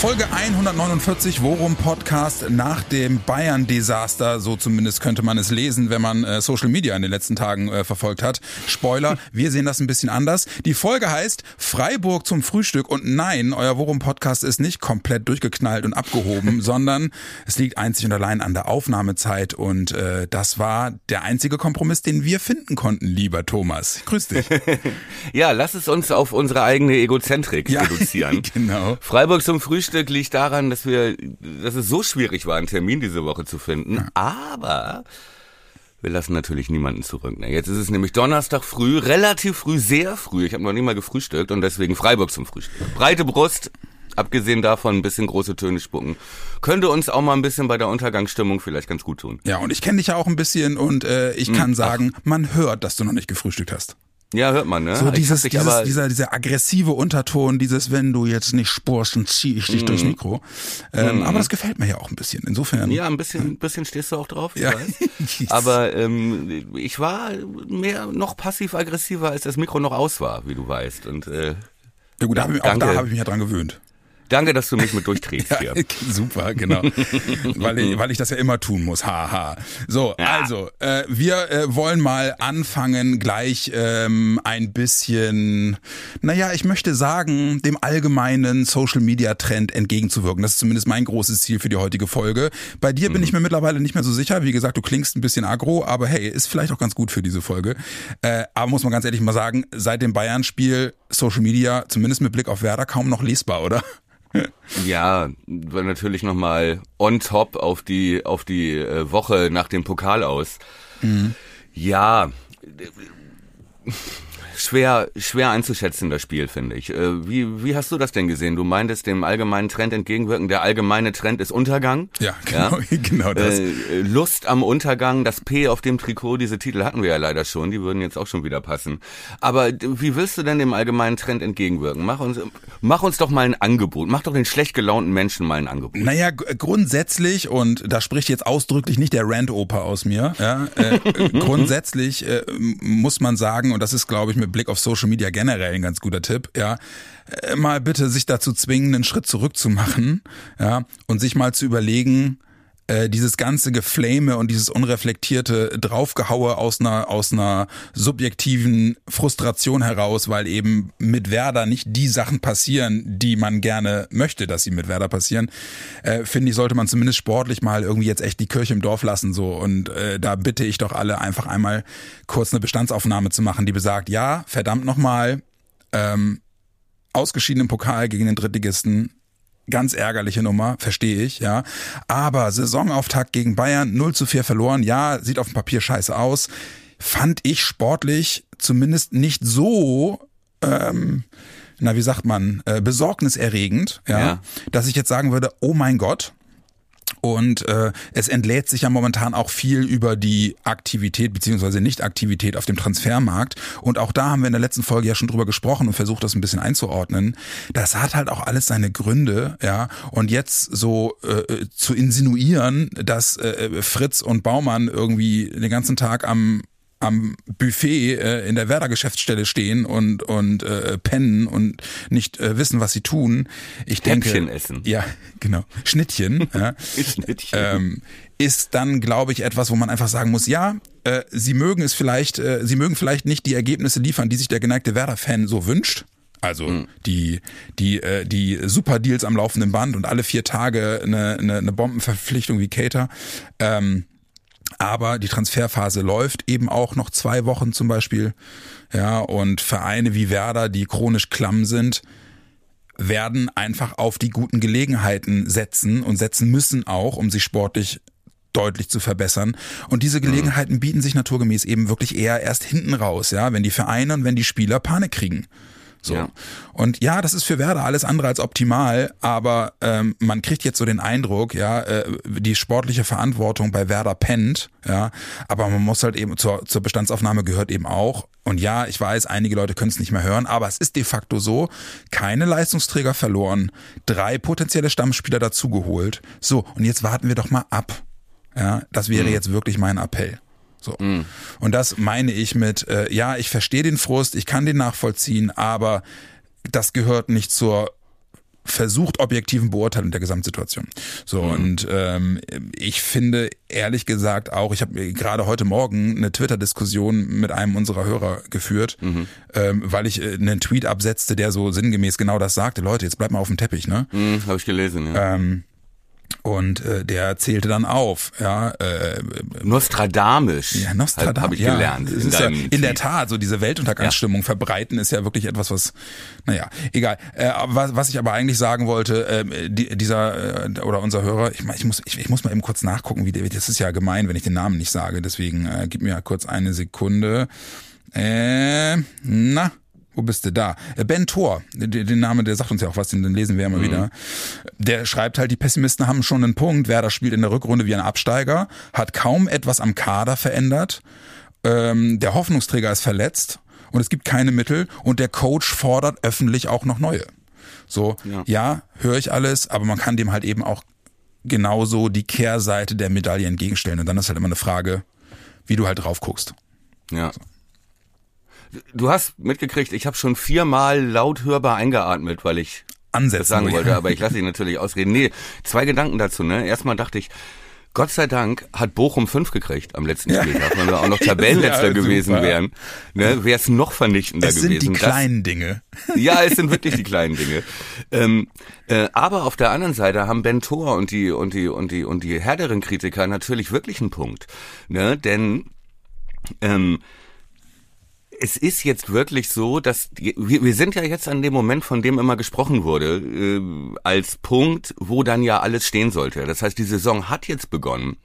Folge 149 Worum Podcast nach dem Bayern-Desaster, so zumindest könnte man es lesen, wenn man äh, Social Media in den letzten Tagen äh, verfolgt hat. Spoiler, wir sehen das ein bisschen anders. Die Folge heißt Freiburg zum Frühstück und nein, euer Worum Podcast ist nicht komplett durchgeknallt und abgehoben, sondern es liegt einzig und allein an der Aufnahmezeit und äh, das war der einzige Kompromiss, den wir finden konnten, lieber Thomas. Grüß dich. ja, lass es uns auf unsere eigene Egozentrik ja, reduzieren. genau. Freiburg zum Frühstück Stück liegt daran, dass wir, dass es so schwierig war, einen Termin diese Woche zu finden. Aber wir lassen natürlich niemanden zurück. Ne? Jetzt ist es nämlich Donnerstag früh, relativ früh, sehr früh. Ich habe noch nie mal gefrühstückt und deswegen Freiburg zum Frühstück. Breite Brust, abgesehen davon ein bisschen große Töne spucken, könnte uns auch mal ein bisschen bei der Untergangsstimmung vielleicht ganz gut tun. Ja, und ich kenne dich ja auch ein bisschen und äh, ich hm, kann hm, sagen, man hört, dass du noch nicht gefrühstückt hast. Ja, hört man, ne? So dieses, dieses dieser, dieser aggressive Unterton, dieses, wenn du jetzt nicht spurst, dann zieh ich dich mm. durchs Mikro. Ähm, mm. Aber das gefällt mir ja auch ein bisschen. Insofern. Ja, ein bisschen, ein bisschen stehst du auch drauf, ich ja. weiß. Aber ähm, ich war mehr noch passiv-aggressiver, als das Mikro noch aus war, wie du weißt. Und äh, ja gut, da hab ich, auch da habe ich mich ja dran gewöhnt. Danke, dass du mich mit durchträgst hier. ja, super, genau. weil, ich, weil ich das ja immer tun muss. Haha. So, ja. also, äh, wir äh, wollen mal anfangen, gleich ähm, ein bisschen, naja, ich möchte sagen, dem allgemeinen Social-Media-Trend entgegenzuwirken. Das ist zumindest mein großes Ziel für die heutige Folge. Bei dir mhm. bin ich mir mittlerweile nicht mehr so sicher. Wie gesagt, du klingst ein bisschen aggro, aber hey, ist vielleicht auch ganz gut für diese Folge. Äh, aber muss man ganz ehrlich mal sagen, seit dem Bayern-Spiel Social Media, zumindest mit Blick auf Werder, kaum noch lesbar, oder? Ja, war natürlich nochmal on top auf die, auf die äh, Woche nach dem Pokal aus. Mhm. Ja, schwer, schwer einzuschätzen, das Spiel, finde ich. Äh, wie, wie hast du das denn gesehen? Du meintest dem allgemeinen Trend entgegenwirken. Der allgemeine Trend ist Untergang. Ja, genau, ja? genau das. Äh, Lust am Untergang, das P auf dem Trikot, diese Titel hatten wir ja leider schon, die würden jetzt auch schon wieder passen. Aber wie willst du denn dem allgemeinen Trend entgegenwirken? Mach uns, mach uns doch mal ein Angebot. Mach doch den schlecht gelaunten Menschen mal ein Angebot. Naja, grundsätzlich, und da spricht jetzt ausdrücklich nicht der Rand-Oper aus mir, ja, äh, grundsätzlich äh, muss man sagen, und das ist, glaube ich, mit Blick auf Social Media generell ein ganz guter Tipp, ja, äh, mal bitte sich dazu zwingen, einen Schritt zurück zu machen, ja, und sich mal zu überlegen, äh, dieses ganze Geflame und dieses unreflektierte Draufgehaue aus einer, aus einer subjektiven Frustration heraus, weil eben mit Werder nicht die Sachen passieren, die man gerne möchte, dass sie mit Werder passieren, äh, finde ich, sollte man zumindest sportlich mal irgendwie jetzt echt die Kirche im Dorf lassen, so. Und äh, da bitte ich doch alle einfach einmal kurz eine Bestandsaufnahme zu machen, die besagt, ja, verdammt nochmal, ähm, ausgeschieden im Pokal gegen den Drittligisten, Ganz ärgerliche Nummer, verstehe ich, ja. Aber Saisonauftakt gegen Bayern, 0 zu 4 verloren, ja, sieht auf dem Papier scheiße aus. Fand ich sportlich zumindest nicht so, ähm, na, wie sagt man, äh, besorgniserregend, ja, ja, dass ich jetzt sagen würde, oh mein Gott, und äh, es entlädt sich ja momentan auch viel über die Aktivität beziehungsweise Nicht-Aktivität auf dem Transfermarkt. Und auch da haben wir in der letzten Folge ja schon drüber gesprochen und versucht, das ein bisschen einzuordnen. Das hat halt auch alles seine Gründe, ja. Und jetzt so äh, zu insinuieren, dass äh, Fritz und Baumann irgendwie den ganzen Tag am am Buffet äh, in der Werder-Geschäftsstelle stehen und und äh, pennen und nicht äh, wissen, was sie tun. Ich Häppchen denke, essen. Ja, genau. Schnittchen. ja, Schnittchen. Ähm, ist dann, glaube ich, etwas, wo man einfach sagen muss, ja, äh, sie mögen es vielleicht, äh, sie mögen vielleicht nicht die Ergebnisse liefern, die sich der geneigte Werder-Fan so wünscht. Also mhm. die die äh, die Superdeals am laufenden Band und alle vier Tage eine, eine, eine Bombenverpflichtung wie Cater. Ähm, aber die Transferphase läuft eben auch noch zwei Wochen zum Beispiel. Ja, und Vereine wie Werder, die chronisch klamm sind, werden einfach auf die guten Gelegenheiten setzen und setzen müssen auch, um sich sportlich deutlich zu verbessern. Und diese Gelegenheiten bieten sich naturgemäß eben wirklich eher erst hinten raus, ja, wenn die Vereine und wenn die Spieler Panik kriegen. So. Ja. Und ja, das ist für Werder alles andere als optimal, aber ähm, man kriegt jetzt so den Eindruck, ja, äh, die sportliche Verantwortung bei Werder pennt, ja, aber man muss halt eben zur, zur Bestandsaufnahme gehört eben auch. Und ja, ich weiß, einige Leute können es nicht mehr hören, aber es ist de facto so, keine Leistungsträger verloren, drei potenzielle Stammspieler dazugeholt. So, und jetzt warten wir doch mal ab. Ja, das wäre jetzt wirklich mein Appell. So. Und das meine ich mit, äh, ja, ich verstehe den Frust, ich kann den nachvollziehen, aber das gehört nicht zur versucht objektiven Beurteilung der Gesamtsituation. So und ähm, ich finde ehrlich gesagt auch, ich habe gerade heute Morgen eine Twitter-Diskussion mit einem unserer Hörer geführt, ähm, weil ich äh, einen Tweet absetzte, der so sinngemäß genau das sagte. Leute, jetzt bleibt mal auf dem Teppich, ne? Hm, Habe ich gelesen, ja. Ähm, und äh, der zählte dann auf, ja, äh, Nostradamus. ja, Nostradamus. Habe ich ja, gelernt. Ist ja, in der. Tat, so diese Weltuntergangsstimmung verbreiten ist ja wirklich etwas, was, naja, egal. Äh, was, was ich aber eigentlich sagen wollte, äh, die, dieser äh, oder unser Hörer, ich, ich muss, ich, ich muss mal eben kurz nachgucken, wie der, das ist ja gemein, wenn ich den Namen nicht sage. Deswegen äh, gib mir kurz eine Sekunde. Äh, na. Wo bist du da? Äh, Ben Thor, den, Namen, der sagt uns ja auch was, den, den lesen wir immer wieder. Der schreibt halt, die Pessimisten haben schon einen Punkt. Werder spielt in der Rückrunde wie ein Absteiger, hat kaum etwas am Kader verändert. Ähm, der Hoffnungsträger ist verletzt und es gibt keine Mittel und der Coach fordert öffentlich auch noch neue. So, Ja. ja, höre ich alles, aber man kann dem halt eben auch genauso die Kehrseite der Medaille entgegenstellen. Und dann ist halt immer eine Frage, wie du halt drauf guckst. Ja. Du hast mitgekriegt, ich habe schon viermal laut hörbar eingeatmet, weil ich Ansetzen. das sagen wollte, aber ich lasse dich natürlich ausreden. Nee, zwei Gedanken dazu. Ne? Erstmal dachte ich, Gott sei Dank hat Bochum fünf gekriegt am letzten Spieltag. Wenn wir auch noch Tabellenletzter Ja, gewesen wären, ne, wäre es noch vernichtender es sind gewesen. die Das- kleinen Dinge. ja, es sind wirklich die kleinen Dinge. Ähm, äh, aber auf der anderen Seite haben Ben Thor und die und die und die und die härteren Kritiker natürlich wirklich einen Punkt, ne? Denn ähm, es ist jetzt wirklich so, dass wir, wir sind ja jetzt an dem Moment, von dem immer gesprochen wurde, äh, als Punkt, wo dann ja alles stehen sollte. Das heißt, die Saison hat jetzt begonnen.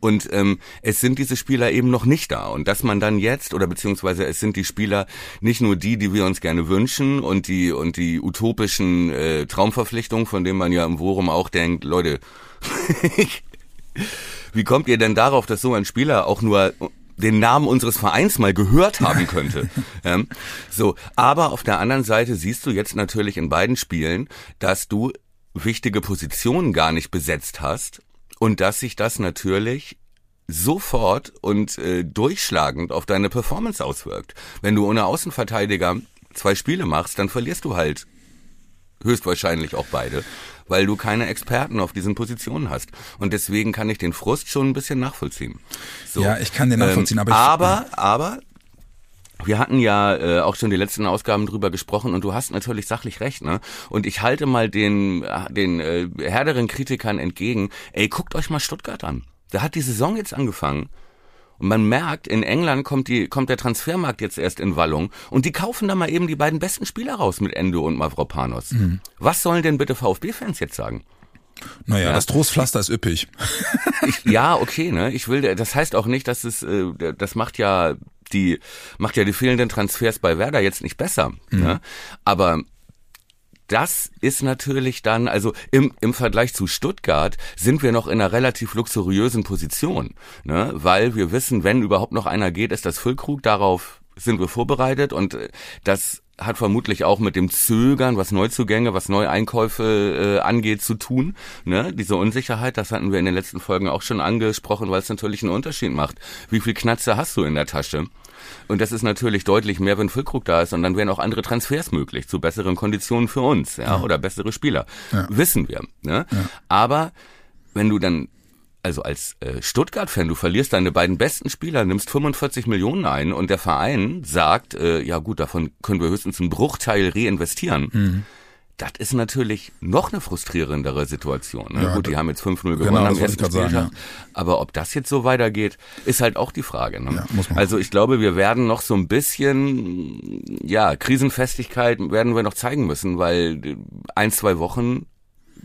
Und ähm, es sind diese Spieler eben noch nicht da. Und dass man dann jetzt, oder beziehungsweise es sind die Spieler nicht nur die, die wir uns gerne wünschen und die und die utopischen äh, Traumverpflichtungen, von denen man ja im Forum auch denkt, Leute, wie kommt ihr denn darauf, dass so ein Spieler auch nur den Namen unseres Vereins mal gehört haben könnte? ähm, so, aber auf der anderen Seite siehst du jetzt natürlich in beiden Spielen, dass du wichtige Positionen gar nicht besetzt hast und dass sich das natürlich sofort und äh, durchschlagend auf deine Performance auswirkt. Wenn du ohne Außenverteidiger zwei Spiele machst, dann verlierst du halt höchstwahrscheinlich auch beide, weil du keine Experten auf diesen Positionen hast. Und deswegen kann ich den Frust schon ein bisschen nachvollziehen. So, Ja, ich kann den nachvollziehen, ähm, aber ich- aber, aber wir hatten ja äh, auch schon die letzten Ausgaben drüber gesprochen und du hast natürlich sachlich recht, ne? Und ich halte mal den äh, den äh, härteren Kritikern entgegen, ey, guckt euch mal Stuttgart an. Da hat die Saison jetzt angefangen. Und man merkt, in England kommt, die, kommt der Transfermarkt jetzt erst in Wallung und die kaufen da mal eben die beiden besten Spieler raus mit Endo und Mavropanos. Mhm. Was sollen denn bitte VfB-Fans jetzt sagen? Naja, Ja. das Trostpflaster ist üppig. Ja, okay, ne? Ich will, das heißt auch nicht, dass es, äh, das macht ja die, macht ja die fehlenden Transfers bei Werder jetzt nicht besser. Ne? Aber das ist natürlich dann, also im, im Vergleich zu Stuttgart sind wir noch in einer relativ luxuriösen Position, ne? weil wir wissen, wenn überhaupt noch einer geht, ist das Füllkrug, darauf sind wir vorbereitet und äh, das hat vermutlich auch mit dem Zögern, was Neuzugänge, was Neueinkäufe äh, angeht, zu tun. Ne? Diese Unsicherheit, das hatten wir in den letzten Folgen auch schon angesprochen, weil es natürlich einen Unterschied macht. Wie viel Knatze hast du in der Tasche? Und das ist natürlich deutlich mehr, wenn Füllkrug da ist. Und dann wären auch andere Transfers möglich zu besseren Konditionen für uns, ja, oder bessere Spieler. Wissen wir. Ne? Aber wenn du dann also als äh, Stuttgart-Fan, du verlierst deine beiden besten Spieler, nimmst 45 Millionen ein und der Verein sagt, äh, ja gut, davon können wir höchstens einen Bruchteil reinvestieren. Mhm. Das ist natürlich noch eine frustrierendere Situation. Ne? Ja, gut, die haben jetzt 5-0 gewonnen Genau, am ersten grad sagen, Spieltag. Aber ob das jetzt so weitergeht, ist halt auch die Frage. Ne? Ja, also ich glaube, wir werden noch so ein bisschen, ja, Krisenfestigkeit werden wir noch zeigen müssen, weil ein, zwei Wochen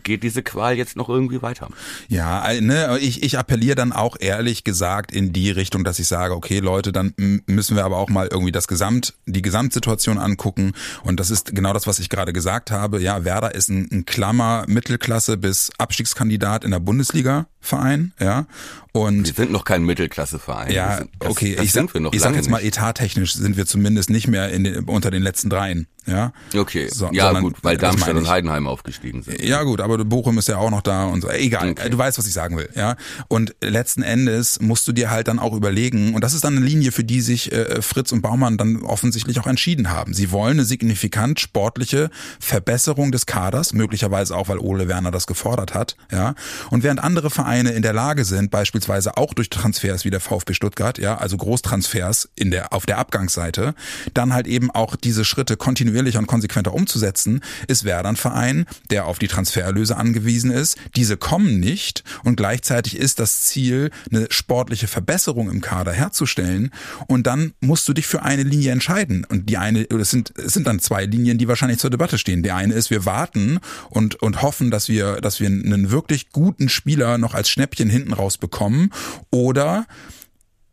geht diese Qual jetzt noch irgendwie weiter. Ja, äh, ne, ich, ich appelliere dann auch ehrlich gesagt in die Richtung, dass ich sage, okay Leute, dann müssen wir aber auch mal irgendwie das Gesamt, die Gesamtsituation angucken. Und das ist genau das, was ich gerade gesagt habe. Ja, Werder ist ein, ein Klammer Mittelklasse bis Abstiegskandidat in der Bundesliga Verein, ja. Und wir sind noch kein Mittelklasseverein. Ja, das, okay, das ich, ich sag jetzt mal etattechnisch sind wir zumindest nicht mehr in den, unter den letzten dreien. Ja. Okay. So, ja sondern, gut, weil Darmstadt und Heidenheim aufgestiegen sind. Ja gut, aber Bochum ist ja auch noch da und so. Egal, okay. du weißt, was ich sagen will. Ja. Und letzten Endes musst du dir halt dann auch überlegen und das ist dann eine Linie, für die sich äh, Fritz und Baumann dann offensichtlich auch entschieden haben. Sie wollen eine signifikant sportliche Verbesserung des Kaders, möglicherweise auch, weil Ole Werner das gefordert hat. Ja. Und während andere Vereine in der Lage sind, beispielsweise auch durch Transfers wie der VfB Stuttgart, ja, also Großtransfers in der auf der Abgangsseite, dann halt eben auch diese Schritte kontinuierlich kontinuierlicher und konsequenter umzusetzen, ist Werder ein Verein, der auf die Transfererlöse angewiesen ist. Diese kommen nicht und gleichzeitig ist das Ziel, eine sportliche Verbesserung im Kader herzustellen und dann musst du dich für eine Linie entscheiden und die eine, es sind, es sind dann zwei Linien, die wahrscheinlich zur Debatte stehen. Die eine ist, wir warten und, und hoffen, dass wir, dass wir einen wirklich guten Spieler noch als Schnäppchen hinten raus bekommen oder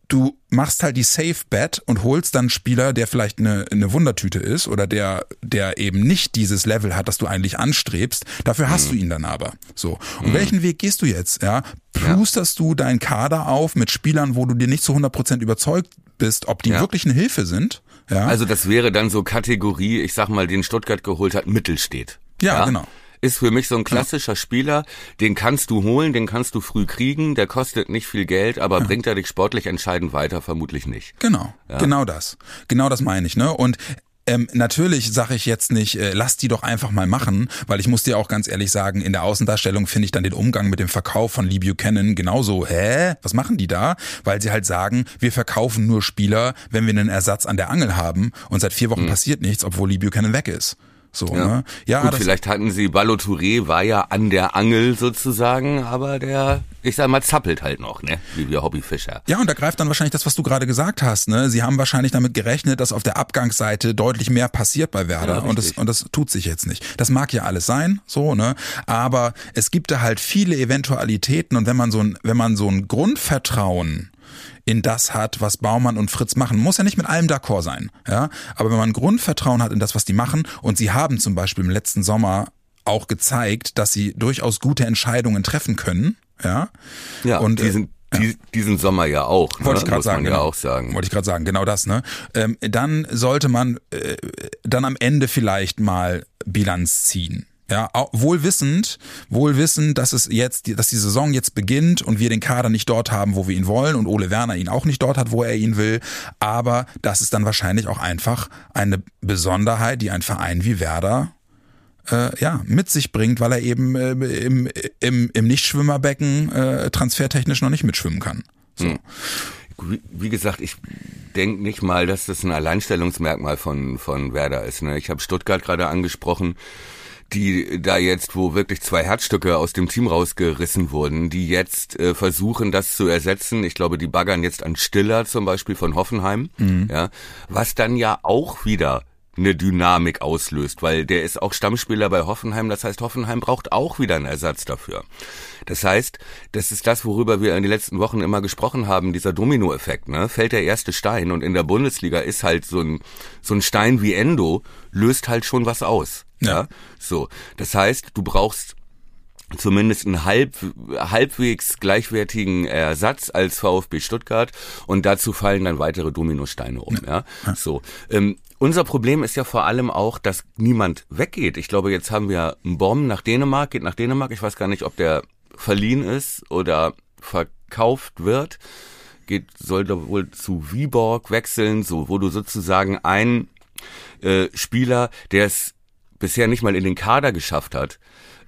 du machst halt die Safe Bet und holst dann einen Spieler, der vielleicht eine, eine Wundertüte ist oder der, der eben nicht dieses Level hat, das du eigentlich anstrebst. Dafür hast mhm. du ihn dann aber. So. Und mhm. welchen Weg gehst du jetzt? Ja, plusterst ja. du deinen Kader auf mit Spielern, wo du dir nicht zu 100 Prozent überzeugt bist, ob die ja. wirklich eine Hilfe sind? Ja. Also das wäre dann so Kategorie, ich sag mal, den Stuttgart geholt hat, Mittel steht. Ja, ja? genau ist für mich so ein klassischer. Spieler, den kannst du holen, den kannst du früh kriegen, der kostet nicht viel Geld, aber ja. bringt er dich sportlich entscheidend weiter? Vermutlich nicht. Genau, ja. genau das. Genau das meine ich. Ne? Und ähm, natürlich sage ich jetzt nicht, äh, lass die doch einfach mal machen, weil ich muss dir auch ganz ehrlich sagen, in der Außendarstellung finde ich dann den Umgang mit dem Verkauf von Lee Buchanan genauso, hä, was machen die da? Weil sie halt sagen, wir verkaufen nur Spieler, wenn wir einen Ersatz an der Angel haben und seit vier Wochen mhm. passiert nichts, obwohl Lee Buchanan weg ist. So, ja. ne? Ja, Gut, vielleicht hatten sie Ballo Touré war ja an der Angel sozusagen, aber der, ich sag mal, zappelt halt noch, ne? Wie wir Hobbyfischer. Ja, und da greift dann wahrscheinlich das, was du gerade gesagt hast, ne? Sie haben wahrscheinlich damit gerechnet, dass auf der Abgangsseite deutlich mehr passiert bei Werder ja, und das und das tut sich jetzt nicht. Das mag ja alles sein, so, ne? Aber es gibt da halt viele Eventualitäten und wenn man so ein wenn man so ein Grundvertrauen in das hat, was Baumann und Fritz machen. Muss ja nicht mit allem d'accord sein, ja. Aber wenn man Grundvertrauen hat in das, was die machen, und sie haben zum Beispiel im letzten Sommer auch gezeigt, dass sie durchaus gute Entscheidungen treffen können, ja. Ja, und die sind die, diesen Sommer ja auch. Ne? Wollte ich gerade sagen. Ja genau. auch sagen. Wollte ich gerade sagen, genau das. Ne? Ähm, dann sollte man äh, dann am Ende vielleicht mal Bilanz ziehen. Ja, wohl wissend, wohl wissend, dass es jetzt, dass die Saison jetzt beginnt und wir den Kader nicht dort haben, wo wir ihn wollen und Ole Werner ihn auch nicht dort hat, wo er ihn will. Aber das ist dann wahrscheinlich auch einfach eine Besonderheit, die ein Verein wie Werder äh, ja, mit sich bringt, weil er eben äh, im, im, im Nichtschwimmerbecken äh, transfertechnisch noch nicht mitschwimmen kann. So. Hm. Wie gesagt, ich denke nicht mal, dass das ein Alleinstellungsmerkmal von, von Werder ist. Ne? Ich habe Stuttgart gerade angesprochen die da jetzt, wo wirklich zwei Herzstücke aus dem Team rausgerissen wurden, die jetzt äh, versuchen, das zu ersetzen. Ich glaube, die baggern jetzt an Stiller zum Beispiel von Hoffenheim, mhm. ja, was dann ja auch wieder eine Dynamik auslöst, weil der ist auch Stammspieler bei Hoffenheim. Das heißt, Hoffenheim braucht auch wieder einen Ersatz dafür. Das heißt, das ist das, worüber wir in den letzten Wochen immer gesprochen haben, dieser Dominoeffekt. Ne? Fällt der erste Stein und in der Bundesliga ist halt so ein, so ein Stein wie Endo, löst halt schon was aus. Ja. ja. So. Das heißt, du brauchst zumindest einen halb, halbwegs gleichwertigen Ersatz als VfB Stuttgart und dazu fallen dann weitere Dominosteine um. Ja, ja. so. Ähm, unser Problem ist ja vor allem auch, dass niemand weggeht. Ich glaube, jetzt haben wir einen Bomb nach Dänemark, geht nach Dänemark. Ich weiß gar nicht, ob der verliehen ist oder verkauft wird. Geht, sollte wohl zu Viborg wechseln, so, wo du sozusagen einen äh, Spieler, der es bisher nicht mal in den Kader geschafft hat,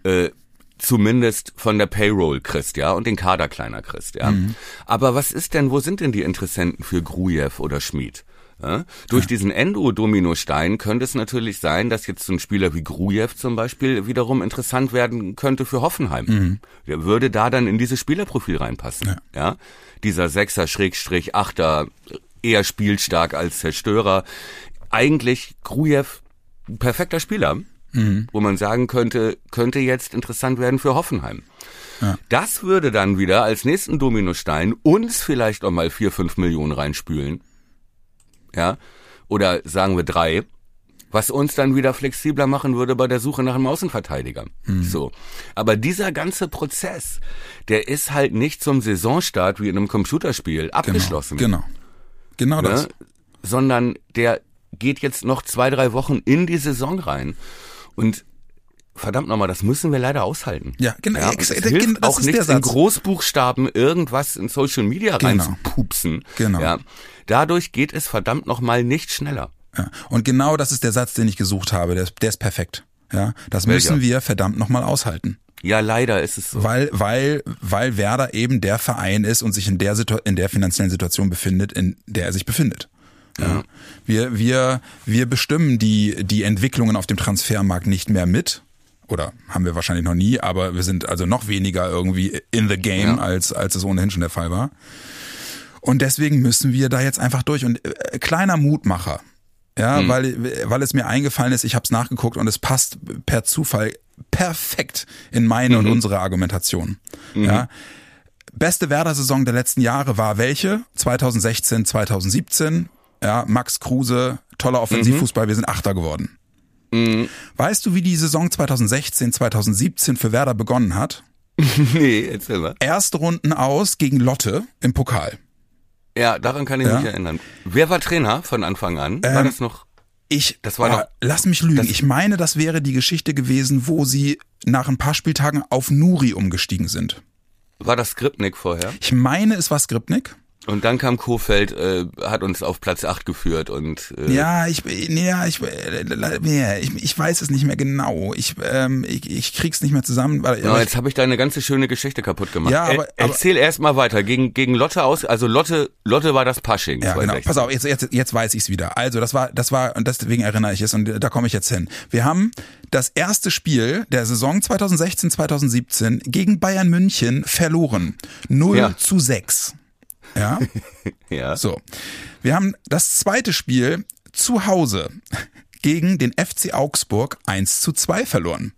äh, zumindest von der Payroll kriegst, ja, und den Kader kleiner kriegst, ja. Mhm. Aber was ist denn, wo sind denn die Interessenten für Grujew oder Schmid? Ja? Durch ja. diesen Endo-Dominostein könnte es natürlich sein, dass jetzt so ein Spieler wie Grujew zum Beispiel wiederum interessant werden könnte für Hoffenheim. Mhm. Der würde da dann in dieses Spielerprofil reinpassen. Ja. ja? Dieser Sechser, Schrägstrich, Achter, eher spielstark als Zerstörer. Eigentlich Grujew perfekter Spieler. wo man sagen könnte, könnte jetzt interessant werden für Hoffenheim. Ja. Das würde dann wieder als nächsten Dominostein uns vielleicht auch mal vier, fünf Millionen reinspülen. Ja. Oder sagen wir drei. Was uns dann wieder flexibler machen würde bei der Suche nach einem Außenverteidiger. Mhm. So. Aber dieser ganze Prozess, der ist halt nicht zum Saisonstart wie in einem Computerspiel Genau, abgeschlossen. Genau. Genau das. Ne? Sondern der geht jetzt noch zwei, drei Wochen in die Saison rein. Und verdammt nochmal, das müssen wir leider aushalten. Ja, genau. Ja, es das hilft auch ist nicht der in Satz. Großbuchstaben irgendwas in Social Media Genau. reinzupupsen. Genau. Ja, dadurch geht es verdammt nochmal nicht schneller. Ja. Und genau das ist der Satz, den ich gesucht habe. Der ist, der ist perfekt. Ja, das müssen wir verdammt nochmal aushalten. Ja, leider ist es so. Weil, weil, weil Werder eben der Verein ist und sich in der, Situ in der finanziellen Situation befindet, in der er sich befindet. Ja. Wir, wir, wir bestimmen die, die Entwicklungen auf dem Transfermarkt nicht mehr mit. Oder haben wir wahrscheinlich noch nie, aber wir sind also noch weniger irgendwie in the game, Ja. als, als es ohnehin schon der Fall war. Und deswegen müssen wir da jetzt einfach durch. Und äh, kleiner Mutmacher, ja, Mhm. weil, weil es mir eingefallen ist, ich habe es nachgeguckt und es passt per Zufall perfekt in meine Mhm. und unsere Argumentation. Ja. Beste Werder-Saison der letzten Jahre war welche? 2016, 2017. Ja, Max Kruse, toller Offensivfußball, wir sind Achter geworden. Mhm. Weißt du, wie die Saison 2016, 2017 für Werder begonnen hat? nee, erzähl mal. Erste Runden aus gegen Lotte im Pokal. Ja, daran kann ich Ja. mich erinnern. Wer war Trainer von Anfang an? war Ähm, das noch? Ich, Das war oh, noch- lass mich lügen. ich meine, das wäre die Geschichte gewesen, wo sie nach ein paar Spieltagen auf Nuri umgestiegen sind. War das Skripnik vorher? Ich meine, es war Skripnik. Und dann kam Kofeld, äh, hat uns auf Platz 8 geführt und äh, Ja, ich, nee, ja, ich, äh, nee, ich, ich weiß es nicht mehr genau. Ich, ähm, ich, ich krieg's nicht mehr zusammen. Weil, Ja, aber jetzt habe ich deine ganze schöne Geschichte kaputt gemacht. Ja, aber- Er, erzähl erst mal weiter. Gegen, gegen Lotte aus, also Lotte, Lotte war das Pasching. Ja, genau. 2016. Pass auf, jetzt, jetzt, jetzt weiß ich's wieder. Also, das war, das war, und deswegen erinnere ich es, und da komme ich jetzt hin. Wir haben das erste Spiel der Saison 2016, 2017 gegen Bayern München verloren. 0 Ja. zu 6. Ja. Ja. So. Wir haben das zweite Spiel zu Hause gegen den FC Augsburg 1 zu 2 verloren.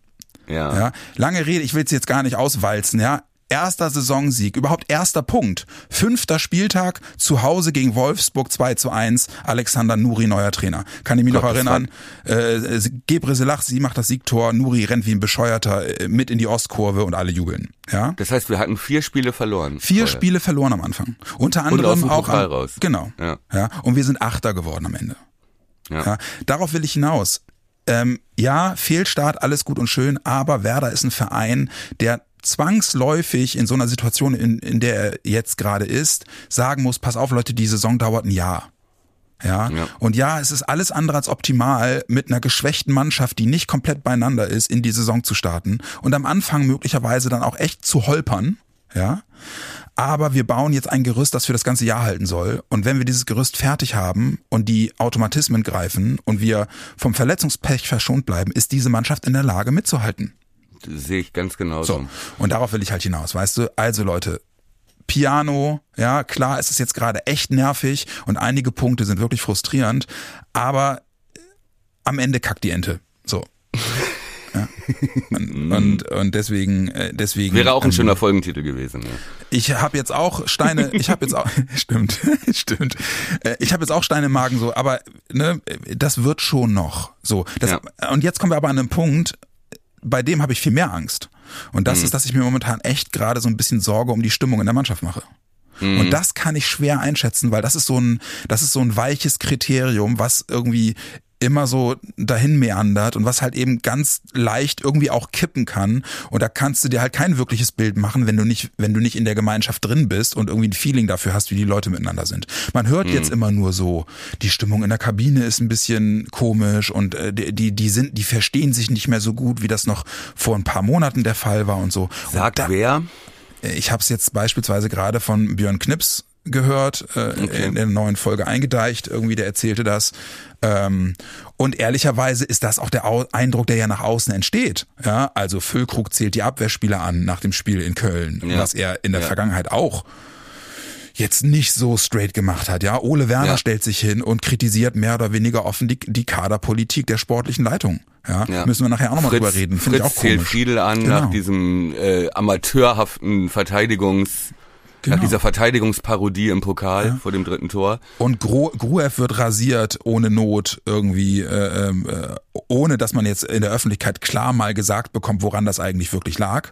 Ja. Ja, lange Rede, ich will es jetzt gar nicht auswalzen, ja. Erster Saisonsieg, überhaupt erster Punkt. Fünfter Spieltag, zu Hause gegen Wolfsburg 2 zu 1, Alexander Nuri, neuer Trainer. Kann ich mich noch Gott, erinnern, äh, Gebre Selach, sie macht das Siegtor, Nuri rennt wie ein Bescheuerter äh, mit in die Ostkurve und alle jubeln. Ja. Das heißt, wir hatten vier Spiele verloren. Vier vorher. Spiele verloren am Anfang. Unter anderem dem auch am, raus. Genau. Ja. ja. Und wir sind Achter geworden am Ende. Ja. Ja, darauf will ich hinaus. Ähm, ja, Fehlstart, alles gut und schön, aber Werder ist ein Verein, der zwangsläufig in so einer Situation, in, in der er jetzt gerade ist, sagen muss, pass auf Leute, die Saison dauert ein Jahr. Ja? Ja. Und ja, es ist alles andere als optimal, mit einer geschwächten Mannschaft, die nicht komplett beieinander ist, in die Saison zu starten und am Anfang möglicherweise dann auch echt zu holpern. Ja. Aber wir bauen jetzt ein Gerüst, das für das ganze Jahr halten soll. Und wenn wir dieses Gerüst fertig haben und die Automatismen greifen und wir vom Verletzungspech verschont bleiben, ist diese Mannschaft in der Lage mitzuhalten. Sehe ich ganz genauso. So. Und darauf will ich halt hinaus, weißt du? Also Leute, Piano, ja, klar, es ist jetzt gerade echt nervig und einige Punkte sind wirklich frustrierend, aber am Ende kackt die Ente. So. Ja. Und, und, und deswegen, äh, deswegen. Wäre auch ein ähm, schöner Folgentitel gewesen. Ja. ich habe jetzt auch Steine, ich habe jetzt auch, stimmt, stimmt. Äh, Ich habe jetzt auch Steine im Magen so, aber ne, das wird schon noch so. Das, Und jetzt kommen wir aber an einen Punkt, bei dem habe ich viel mehr Angst. Und das ist, dass ich mir momentan echt gerade so ein bisschen Sorge um die Stimmung in der Mannschaft mache. Und das kann ich schwer einschätzen, weil das ist so ein, das ist so ein weiches Kriterium, was irgendwie immer so dahin meandert und was halt eben ganz leicht irgendwie auch kippen kann. Und da kannst du dir halt kein wirkliches Bild machen, wenn du nicht, wenn du nicht in der Gemeinschaft drin bist und irgendwie ein Feeling dafür hast, wie die Leute miteinander sind. Man hört jetzt immer nur so, die Stimmung in der Kabine ist ein bisschen komisch und äh, die, die, die sind, die verstehen sich nicht mehr so gut, wie das noch vor ein paar Monaten der Fall war und so. Sagt und da, wer? ich habe es jetzt beispielsweise gerade von Björn Knips gehört, äh, in der neuen Folge eingedeicht, irgendwie, der erzählte das. Ähm, und ehrlicherweise ist das auch der Au Eindruck, der ja nach außen entsteht. Ja, also Füllkrug zählt die Abwehrspieler an nach dem Spiel in Köln, Ja. was er in der Ja. Vergangenheit auch jetzt nicht so straight gemacht hat. Ja, Ole Werner Ja. stellt sich hin und kritisiert mehr oder weniger offen die, die Kaderpolitik der sportlichen Leitung. Ja, Ja. müssen wir nachher auch nochmal Fritz, drüber reden. Finde ich Fritz auch zählt komisch. Friedel an Genau. nach diesem äh, amateurhaften Verteidigungs, Genau. nach dieser Verteidigungsparodie im Pokal vor dem dritten Tor. Und Gru Gruev wird rasiert ohne Not irgendwie, äh, ähm, äh, ohne dass man jetzt in der Öffentlichkeit klar mal gesagt bekommt, woran das eigentlich wirklich lag.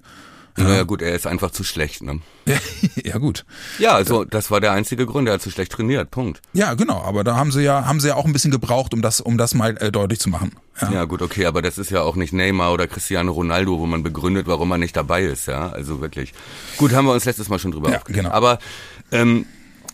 Naja gut, er ist einfach zu schlecht. Ne? ja gut. Ja, also das war der einzige Grund, er hat zu schlecht trainiert, Punkt. Ja, genau. Aber da haben sie ja, haben sie ja auch ein bisschen gebraucht, um das, um das mal äh, deutlich zu machen. Ja. Ja gut, okay, aber das ist ja auch nicht Neymar oder Cristiano Ronaldo, wo man begründet, warum er nicht dabei ist, ja, also wirklich. Gut, haben wir uns letztes Mal schon drüber Ja, aufgeregt. genau. Aber ähm,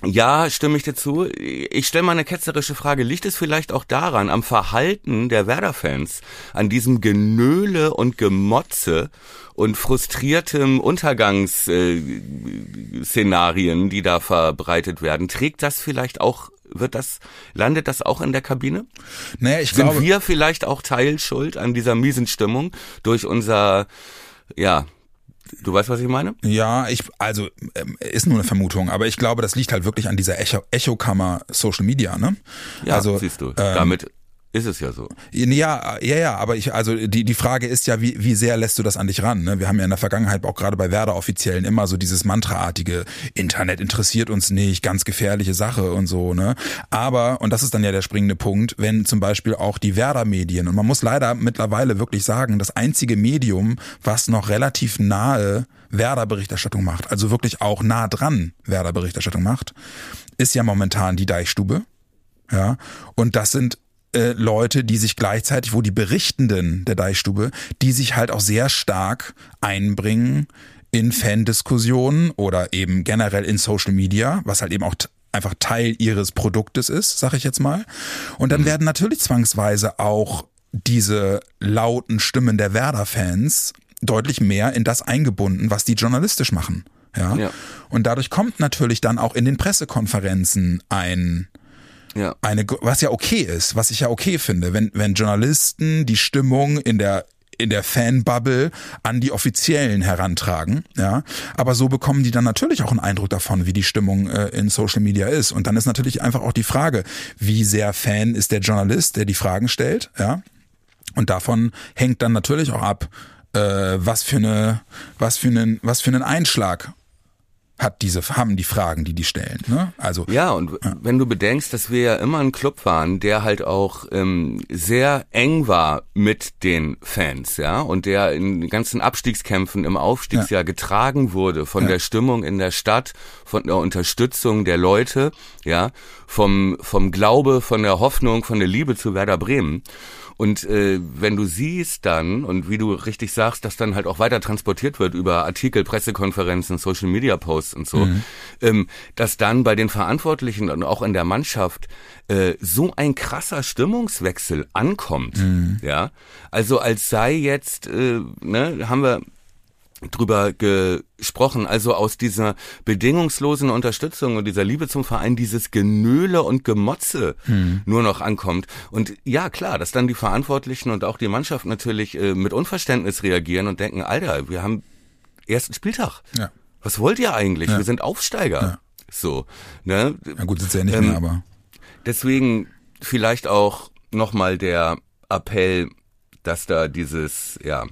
ja, stimme ich dir zu. Ich stelle mal eine ketzerische Frage. Liegt es vielleicht auch daran, am Verhalten der Werder-Fans, an diesem Genöle und Gemotze und frustriertem Untergangsszenarien, Szenarien, die da verbreitet werden? Trägt das vielleicht auch, wird das, landet das auch in der Kabine? Naja, ich Sind glaube, wir vielleicht auch Teilschuld an dieser miesen Stimmung durch unser, ja, du weißt, was ich meine? Ja, ich, also ähm, ist nur eine Vermutung, aber ich glaube, das liegt halt wirklich an dieser Echo, Echokammer Social Media, ne? Ja, also, siehst du. ähm, Damit ist es ja so. Ja, ja, ja, aber ich, also die, die Frage ist ja, wie, wie sehr lässt du das an dich ran? Ne? Wir haben ja in der Vergangenheit auch gerade bei Werder-Offiziellen immer so dieses Mantraartige, Internet interessiert uns nicht, ganz gefährliche Sache und so, ne? Aber, und das ist dann ja der springende Punkt, wenn zum Beispiel auch die Werder-Medien, und man muss leider mittlerweile wirklich sagen, das einzige Medium, was noch relativ nahe Werder-Berichterstattung macht, also wirklich auch nah dran Werder-Berichterstattung macht, ist ja momentan die Deichstube. Ja, und das sind äh, Leute, die sich gleichzeitig, wo die Berichtenden der Deichstube, die sich halt auch sehr stark einbringen in Fan-Diskussionen oder eben generell in Social Media, was halt eben auch einfach Teil ihres Produktes ist, sag ich jetzt mal. Und dann werden natürlich zwangsweise auch diese lauten Stimmen der Werder-Fans deutlich mehr in das eingebunden, was die journalistisch machen. Ja? Ja. Und dadurch kommt natürlich dann auch in den Pressekonferenzen ein, Ja. eine, was ja okay ist, was ich ja okay finde, wenn, wenn Journalisten die Stimmung in der in der Fanbubble an die Offiziellen herantragen, ja. Aber so bekommen die dann natürlich auch einen Eindruck davon, wie die Stimmung äh, in Social Media ist. Und dann ist natürlich einfach auch die Frage, wie sehr Fan ist der Journalist, der die Fragen stellt, ja. Und davon hängt dann natürlich auch ab, äh, was für eine, was für einen, was für einen Einschlag hat diese, haben die Fragen, die die stellen, ne? Also, Ja, und wenn du bedenkst, dass wir ja immer ein Club waren, der halt auch ähm, sehr eng war mit den Fans, ja, und der in den ganzen Abstiegskämpfen im Aufstiegsjahr getragen wurde von der Stimmung in der Stadt, von der Unterstützung der Leute, ja, vom vom Glaube, von der Hoffnung, von der Liebe zu Werder Bremen. Und äh, wenn du siehst dann, und wie du richtig sagst, dass dann halt auch weiter transportiert wird über Artikel, Pressekonferenzen, Social Media Posts und so, ähm, dass dann bei den Verantwortlichen und auch in der Mannschaft äh, so ein krasser Stimmungswechsel ankommt. Ja, also als sei jetzt, äh, ne, haben wir drüber gesprochen, also aus dieser bedingungslosen Unterstützung und dieser Liebe zum Verein dieses Genöle und Gemotze nur noch ankommt. Und ja, klar, dass dann die Verantwortlichen und auch die Mannschaft natürlich äh, mit Unverständnis reagieren und denken, Alter, wir haben ersten Spieltag. Ja. Was wollt ihr eigentlich? Ja. Wir sind Aufsteiger. Ja. So, ne? na gut, sitzt ja nicht Ähm, mehr, aber. Deswegen vielleicht auch nochmal der Appell, dass da dieses, ja,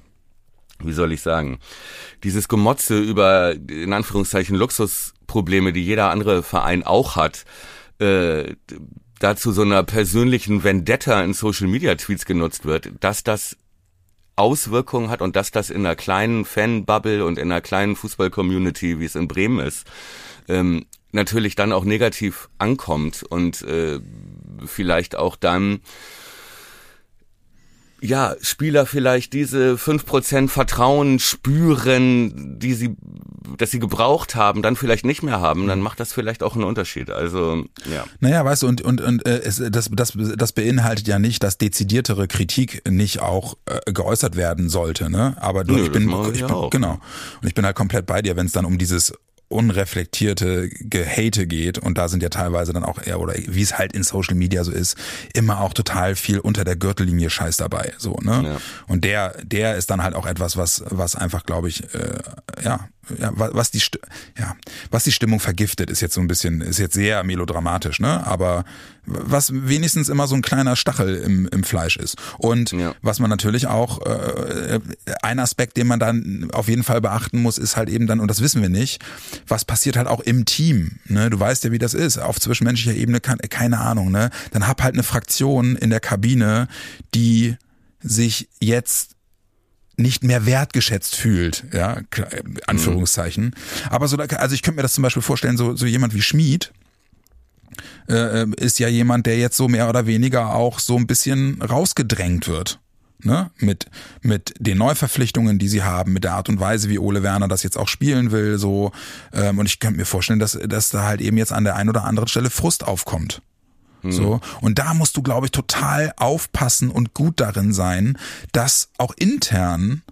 wie soll ich sagen, dieses Gemotze über, in Anführungszeichen, Luxusprobleme, die jeder andere Verein auch hat, äh, da zu so einer persönlichen Vendetta in Social Media Tweets genutzt wird, dass das Auswirkungen hat und dass das in einer kleinen Fanbubble und in einer kleinen Fußball-Community, wie es in Bremen ist, ähm, natürlich dann auch negativ ankommt und äh, vielleicht auch dann ja, Spieler vielleicht diese 5% Vertrauen spüren, die sie, dass sie gebraucht haben, dann vielleicht nicht mehr haben, dann macht das vielleicht auch einen Unterschied. Also, ja. Naja, weißt du, und, und, und äh, es, das, das, das beinhaltet ja nicht, dass dezidiertere Kritik nicht auch äh, geäußert werden sollte, ne? Aber du, Nö, ich bin, ich wir bin auch. genau. Und ich bin halt komplett bei dir, wenn es dann um dieses unreflektierte Gehate geht und da sind ja teilweise dann auch eher oder wie es halt in Social Media so ist, immer auch total viel unter der Gürtellinie Scheiß dabei, so, ne? Ja. Und der der ist dann halt auch etwas, was was einfach glaube ich äh, ja, ja, was die ja, was die Stimmung vergiftet, ist jetzt so ein bisschen, ist jetzt sehr melodramatisch, ne? Aber was wenigstens immer so ein kleiner Stachel im, im Fleisch ist. Und ja. was man natürlich auch, äh, ein Aspekt, den man dann auf jeden Fall beachten muss, ist halt eben dann, und das wissen wir nicht, was passiert halt auch im Team. Ne? Du weißt ja, wie das ist. Auf zwischenmenschlicher Ebene kann, keine Ahnung, ne? Dann hab halt eine Fraktion in der Kabine, die sich jetzt nicht mehr wertgeschätzt fühlt, ja, Anführungszeichen. Mhm. Aber so, also ich könnte mir das zum Beispiel vorstellen, so, so jemand wie Schmied, äh, ist ja jemand, der jetzt so mehr oder weniger auch so ein bisschen rausgedrängt wird. Ne? Mit, mit den Neuverpflichtungen, die sie haben, mit der Art und Weise, wie Ole Werner das jetzt auch spielen will, so. Ähm, und ich könnte mir vorstellen, dass, dass da halt eben jetzt an der einen oder anderen Stelle Frust aufkommt. Mhm. So. Und da musst du, glaube ich, total aufpassen und gut darin sein, das auch intern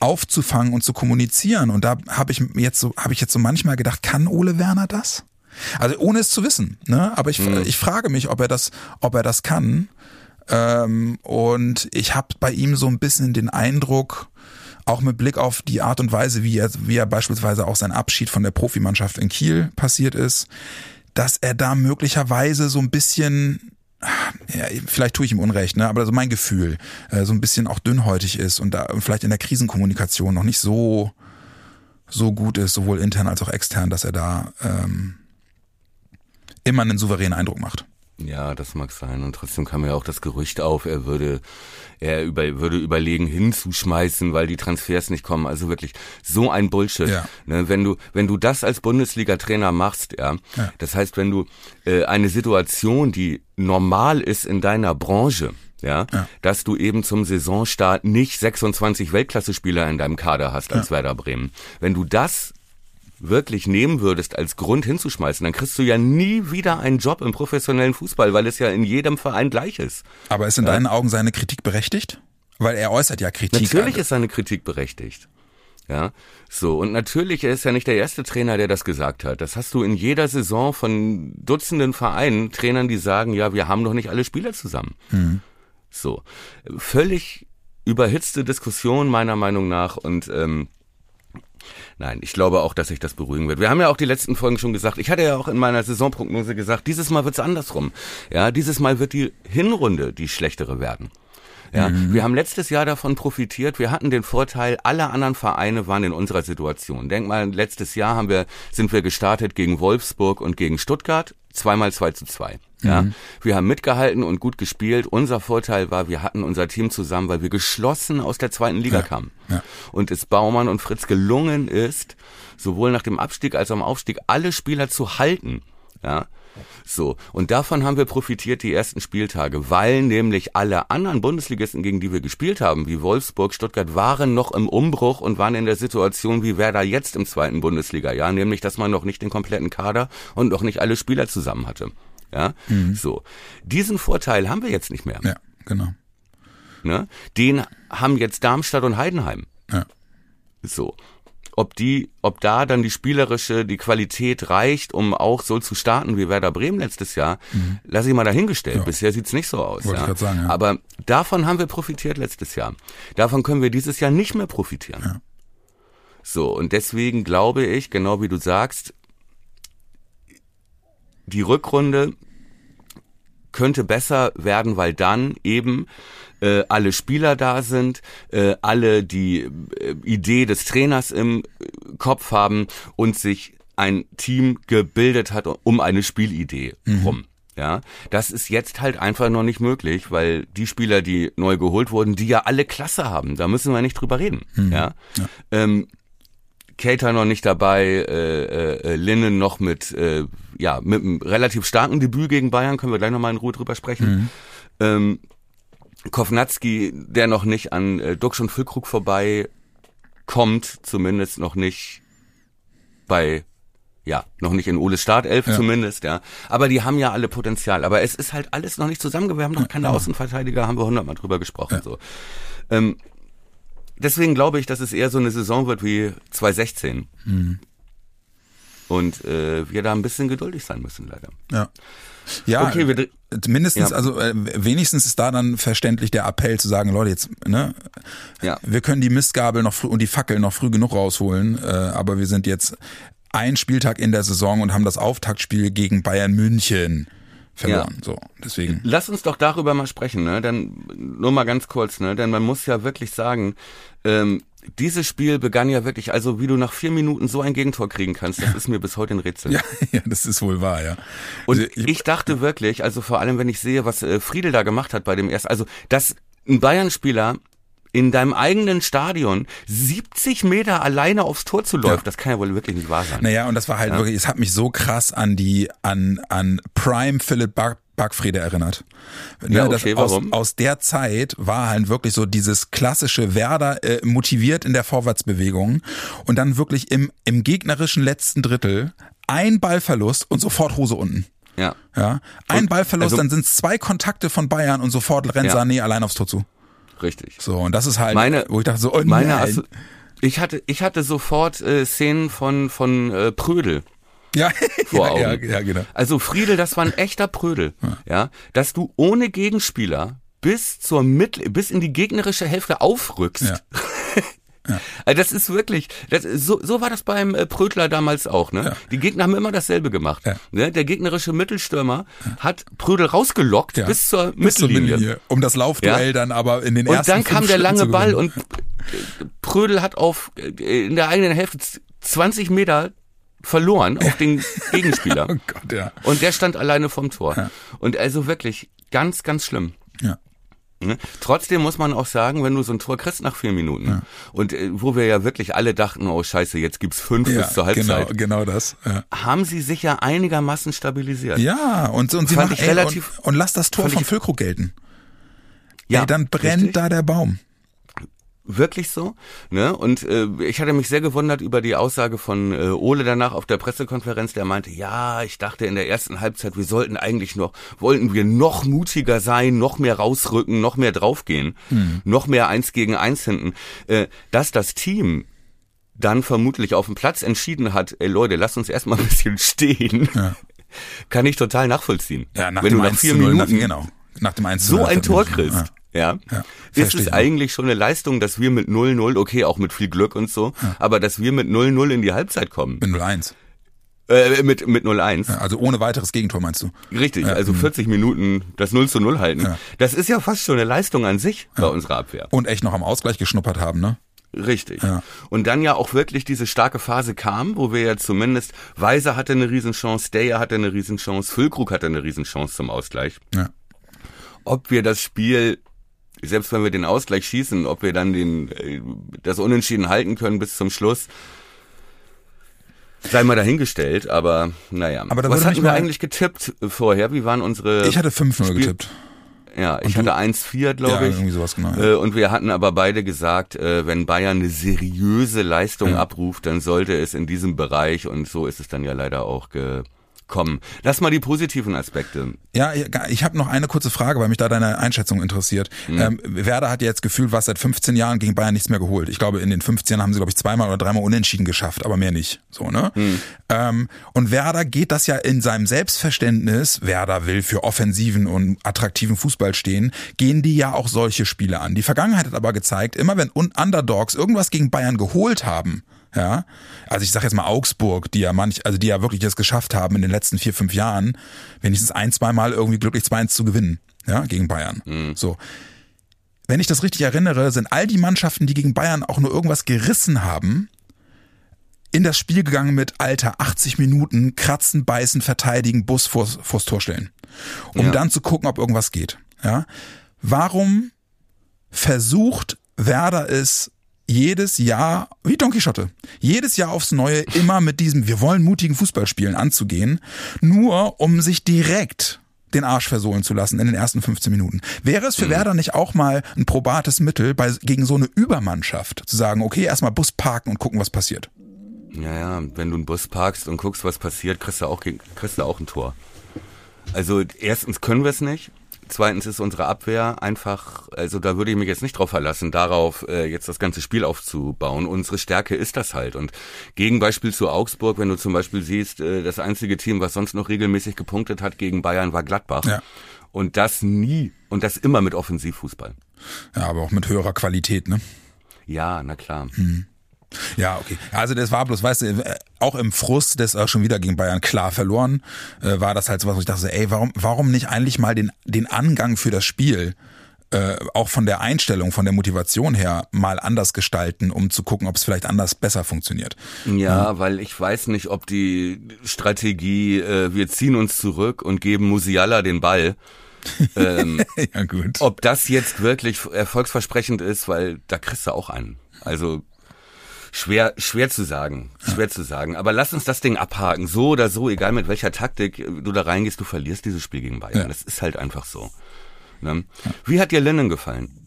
aufzufangen und zu kommunizieren. Und da habe ich jetzt so, habe ich jetzt so manchmal gedacht, kann Ole Werner das? Also ohne es zu wissen, ne? Aber ich, mhm. ich frage mich, ob er das, ob er das kann. Ähm, und ich habe bei ihm so ein bisschen den Eindruck, auch mit Blick auf die Art und Weise, wie er, wie er beispielsweise auch sein Abschied von der Profimannschaft in Kiel passiert ist, dass er da möglicherweise so ein bisschen ja, vielleicht tue ich ihm Unrecht, ne? aber so mein Gefühl, äh, so ein bisschen auch dünnhäutig ist und da vielleicht in der Krisenkommunikation noch nicht so so gut ist, sowohl intern als auch extern, dass er da ähm, immer einen souveränen Eindruck macht. Ja, das mag sein. Und trotzdem kam ja auch das Gerücht auf, er würde, er über, würde überlegen, hinzuschmeißen, weil die Transfers nicht kommen. Also wirklich so ein Bullshit. Ja. Ne, wenn du, wenn du das als Bundesliga-Trainer machst, ja, ja, das heißt, wenn du äh, eine Situation, die normal ist in deiner Branche, ja, ja, dass du eben zum Saisonstart nicht 26 Weltklasse-Spieler in deinem Kader hast als. Werder Bremen. Wenn du das wirklich nehmen würdest, als Grund hinzuschmeißen, dann kriegst du ja nie wieder einen Job im professionellen Fußball, weil es ja in jedem Verein gleich ist. Aber ist in deinen Augen seine Kritik berechtigt? Weil er äußert ja Kritik. Natürlich ist seine Kritik berechtigt. Ja, so. Und natürlich, er ist ja nicht der erste Trainer, der das gesagt hat. Das hast du in jeder Saison von Dutzenden Vereinen, Trainern, die sagen, ja, wir haben doch nicht alle Spieler zusammen. Mhm. So. Völlig überhitzte Diskussion meiner Meinung nach und ähm, Nein, ich glaube auch, dass sich das beruhigen wird. Wir haben ja auch die letzten Folgen schon gesagt, ich hatte ja auch in meiner Saisonprognose gesagt, dieses Mal wird's andersrum. Ja, dieses Mal wird die Hinrunde die schlechtere werden. Ja, mhm. wir haben letztes Jahr davon profitiert. Wir hatten den Vorteil, alle anderen Vereine waren in unserer Situation. Denk mal, letztes Jahr haben wir, sind wir gestartet gegen Wolfsburg und gegen Stuttgart, zweimal zwei zu zwei. Ja, mhm. wir haben mitgehalten und gut gespielt. Unser Vorteil war, wir hatten unser Team zusammen, weil wir geschlossen aus der zweiten Liga ja. kamen. Ja. Und es Baumann und Fritz gelungen ist, sowohl nach dem Abstieg als auch am Aufstieg alle Spieler zu halten. Ja, so, und davon haben wir profitiert die ersten Spieltage, weil nämlich alle anderen Bundesligisten, gegen die wir gespielt haben, wie Wolfsburg, Stuttgart, waren noch im Umbruch und waren in der Situation, wie wer da jetzt im zweiten Bundesliga-Jahr, nämlich, dass man noch nicht den kompletten Kader und noch nicht alle Spieler zusammen hatte. Ja, mhm. so. Diesen Vorteil haben wir jetzt nicht mehr. Ja, genau. Ne? Den haben jetzt Darmstadt und Heidenheim. Ja. So ob die, ob da dann die spielerische, die Qualität reicht, um auch so zu starten wie Werder Bremen letztes Jahr, mhm. lasse ich mal dahingestellt. Ja. Bisher sieht's nicht so aus. Ja. Ich sagen, ja. Aber davon haben wir profitiert letztes Jahr. Davon können wir dieses Jahr nicht mehr profitieren. Ja. So, und deswegen glaube ich, genau wie du sagst, die Rückrunde könnte besser werden, weil dann eben äh, alle Spieler da sind, äh, alle die äh, Idee des Trainers im Kopf haben und sich ein Team gebildet hat um eine Spielidee mhm. rum. Ja, das ist jetzt halt einfach noch nicht möglich, weil die Spieler, die neu geholt wurden, die ja alle Klasse haben, da müssen wir nicht drüber reden. Mhm. Ja, ja. Ähm, Cater noch nicht dabei, äh, äh, Linnen noch mit, äh, ja, mit einem relativ starken Debüt gegen Bayern, können wir gleich nochmal in Ruhe drüber sprechen. Mhm. Ähm, Kovnatski, der noch nicht an äh, Duxch und Füllkrug vorbei kommt, zumindest noch nicht bei ja, noch nicht in Oles Startelf ja. zumindest, ja. Aber die haben ja alle Potenzial. Aber es ist halt alles noch nicht zusammengeworfen. Wir haben noch keine ja. Außenverteidiger, haben wir hundertmal drüber gesprochen, ja. so. Ähm, deswegen glaube ich, dass es eher so eine Saison wird wie 2016. Mhm. Und äh, wir da ein bisschen geduldig sein müssen, leider. Ja. Ja, Okay, wir mindestens, Ja. also äh, wenigstens ist da dann verständlich der Appell zu sagen, Leute, jetzt, ne, Ja. wir können die Mistgabel noch früh und die Fackel noch früh genug rausholen, äh, aber wir sind jetzt ein Spieltag in der Saison und haben das Auftaktspiel gegen Bayern München verloren. So, deswegen. Lass uns doch darüber mal sprechen, ne? Dann nur mal ganz kurz, ne? Denn man muss ja wirklich sagen, ähm, dieses Spiel begann ja wirklich, also wie du nach vier Minuten so ein Gegentor kriegen kannst, das ist mir bis heute ein Rätsel. Ja, ja, das ist wohl wahr, ja. Und Also ich, dachte wirklich, also vor allem, wenn ich sehe, was äh, Friedel da gemacht hat bei dem ersten, also dass ein Bayern-Spieler in deinem eigenen Stadion 70 Meter alleine aufs Tor zu läuft, das kann ja wohl wirklich nicht wahr sein. Naja, und das war halt wirklich, es hat mich so krass an die, an, an Prime Philipp Bar Backfriede erinnert. Ne, Ja, okay, aus, aus der Zeit war halt wirklich so dieses klassische Werder äh, motiviert in der Vorwärtsbewegung und dann wirklich im, im gegnerischen letzten Drittel ein Ballverlust und sofort Hose unten. Ja. Ja, ein Und, Ballverlust, also- dann sind es zwei Kontakte von Bayern und sofort rennt Ja. Sané allein aufs Tor zu. Richtig. So, und das ist halt, Meine- wo ich dachte so, oh Meine nein. Ich hatte, ich hatte sofort äh, Szenen von, von äh, Prödel. Ja, vor Augen. ja, ja, genau. Also Friedel, das war ein echter Prödel, ja, dass du ohne Gegenspieler bis zur Mittel, bis in die gegnerische Hälfte aufrückst. Ja. Also das ist wirklich, das, so, so war das beim äh, Prödler damals auch. Ne? Ja. Die Gegner haben immer dasselbe gemacht. Ja. Ne? Der gegnerische Mittelstürmer hat Prödel rausgelockt bis zur Bis Mittellinie. Um das Laufduell dann aber in den Und ersten dann kam der lange Ball und Prödel hat auf äh, in der eigenen Hälfte z- 20 Meter verloren auf den Gegenspieler. Oh Gott, ja. Und der stand alleine vom Tor. Ja. Und also wirklich ganz, ganz schlimm. Ja. Ne? Trotzdem muss man auch sagen, wenn du so ein Tor kriegst nach vier Minuten und äh, wo wir ja wirklich alle dachten, oh scheiße, jetzt gibt's fünf Ja, bis zur genau, Halbzeit, genau das. Ja, haben sie sich ja einigermaßen stabilisiert. ja und, und sie Fand machen, ich relativ- und, und lass das Tor von Füllkrug gelten. Ja, Ey, dann brennt richtig. da der Baum. Wirklich so. Ne? Und äh, ich hatte mich sehr gewundert über die Aussage von äh, Ole danach auf der Pressekonferenz, der meinte, ja, ich dachte in der ersten Halbzeit, wir sollten eigentlich noch, wollten wir noch mutiger sein, noch mehr rausrücken, noch mehr draufgehen, noch mehr eins gegen eins hinten. Äh, dass das Team dann vermutlich auf dem Platz entschieden hat, ey Leute, lasst uns erstmal ein bisschen stehen, Ja. kann ich total nachvollziehen. Ja, nach Wenn dem du nach 1 vier zu 0, Minuten nach, genau. Nach dem 1 zu so 0 ein Tor kriegst, Ja. Ja, Ja, ist es eigentlich schon eine Leistung, dass wir mit 0-0, okay, auch mit viel Glück und so, aber dass wir mit 0-0 in die Halbzeit kommen, Mit 0-1. äh, mit, mit 0-1, Ja, also ohne weiteres Gegentor meinst du? richtig, Ja, also 40 Minuten das 0 zu 0 halten, Ja. das ist ja fast schon eine Leistung an sich bei unserer Abwehr. Und echt noch am Ausgleich geschnuppert haben, ne? Richtig. Ja. Und dann ja auch wirklich diese starke Phase kam, wo wir ja zumindest, Weiser hatte eine Riesenchance, Steyer hatte eine Riesenchance, Füllkrug hatte eine Riesenchance zum Ausgleich. Ja. ob wir das Spiel, selbst wenn wir den Ausgleich schießen, ob wir dann den, äh, das Unentschieden halten können bis zum Schluss, sei mal dahingestellt, aber naja. Aber Was hatten wir eigentlich getippt vorher? Wie waren unsere... Ich hatte 5-0 Spiel- getippt. ja, ich hatte 1-4, glaube Ja, ich. irgendwie sowas genau. Ja. Äh, Und wir hatten aber beide gesagt, äh, wenn Bayern eine seriöse Leistung Ja. abruft, dann sollte es in diesem Bereich, und so ist es dann ja leider auch gekommen. Lass mal die positiven Aspekte. Ja, ich- habe noch eine kurze Frage, weil mich da deine Einschätzung interessiert. Mhm. Ähm, Werder hat ja jetzt gefühlt was seit 15 Jahren gegen Bayern nichts mehr geholt. Ich glaube, in den 15 haben sie, glaube ich, zweimal oder dreimal unentschieden geschafft, aber mehr nicht. So, ne? Mhm. Ähm, und Werder geht das ja in seinem Selbstverständnis, Werder will für offensiven und attraktiven Fußball stehen, gehen die ja auch solche Spiele an. Die Vergangenheit hat aber gezeigt, immer wenn Un- Underdogs irgendwas gegen Bayern geholt haben, ja, also ich sage jetzt mal Augsburg, die ja manch, also die ja wirklich das geschafft haben in den letzten vier, fünf Jahren, wenigstens ein, zwei Mal irgendwie glücklich 2-1 zu gewinnen, ja, gegen Bayern. So. Wenn ich das richtig erinnere, sind all die Mannschaften, die gegen Bayern auch nur irgendwas gerissen haben, in das Spiel gegangen mit, Alter, 80 Minuten, kratzen, beißen, verteidigen, Bus vors, vors Tor stellen. Um Ja. dann zu gucken, ob irgendwas geht. Ja? Warum versucht Werder es jedes Jahr, wie Don Quixote, jedes Jahr aufs Neue immer mit diesem, wir wollen mutigen Fußballspielen anzugehen, nur um sich direkt den Arsch versohlen zu lassen in den ersten 15 Minuten. Wäre es für Werder nicht auch mal ein probates Mittel, bei, gegen so eine Übermannschaft zu sagen, okay, erstmal Bus parken und gucken, was passiert? Ja, ja, wenn du einen Bus parkst und guckst, was passiert, kriegst du auch, kriegst du auch ein Tor. Also erstens können wir es nicht. Zweitens ist unsere Abwehr einfach, also da würde ich mich jetzt nicht drauf verlassen, darauf äh, jetzt das ganze Spiel aufzubauen. Unsere Stärke ist das halt. Und Gegenbeispiel zu Augsburg, wenn du zum Beispiel siehst, äh, das einzige Team, was sonst noch regelmäßig gepunktet hat gegen Bayern, war Gladbach. Ja. Und das nie und das immer mit Offensivfußball. Ja, aber auch mit höherer Qualität, ne? Ja, na klar. Ja, okay. Also das war bloß, weißt du, auch im Frust, das auch schon wieder gegen Bayern klar verloren, äh, war das halt so was, wo ich dachte, ey, warum, warum nicht eigentlich mal den, den Angang für das Spiel äh, auch von der Einstellung, von der Motivation her mal anders gestalten, um zu gucken, ob es vielleicht anders besser funktioniert. Ja, weil ich weiß nicht, ob die Strategie, äh, wir ziehen uns zurück und geben Musiala den Ball, ähm, ja, gut. ob das jetzt wirklich erfolgsversprechend ist, weil da kriegst du auch einen. Also schwer, schwer zu sagen, schwer zu sagen. Aber lass uns das Ding abhaken. So oder so, egal mit welcher Taktik du da reingehst, du verlierst dieses Spiel gegen Bayern. Ja. Das ist halt einfach so. Ne? Wie hat dir Lennon gefallen?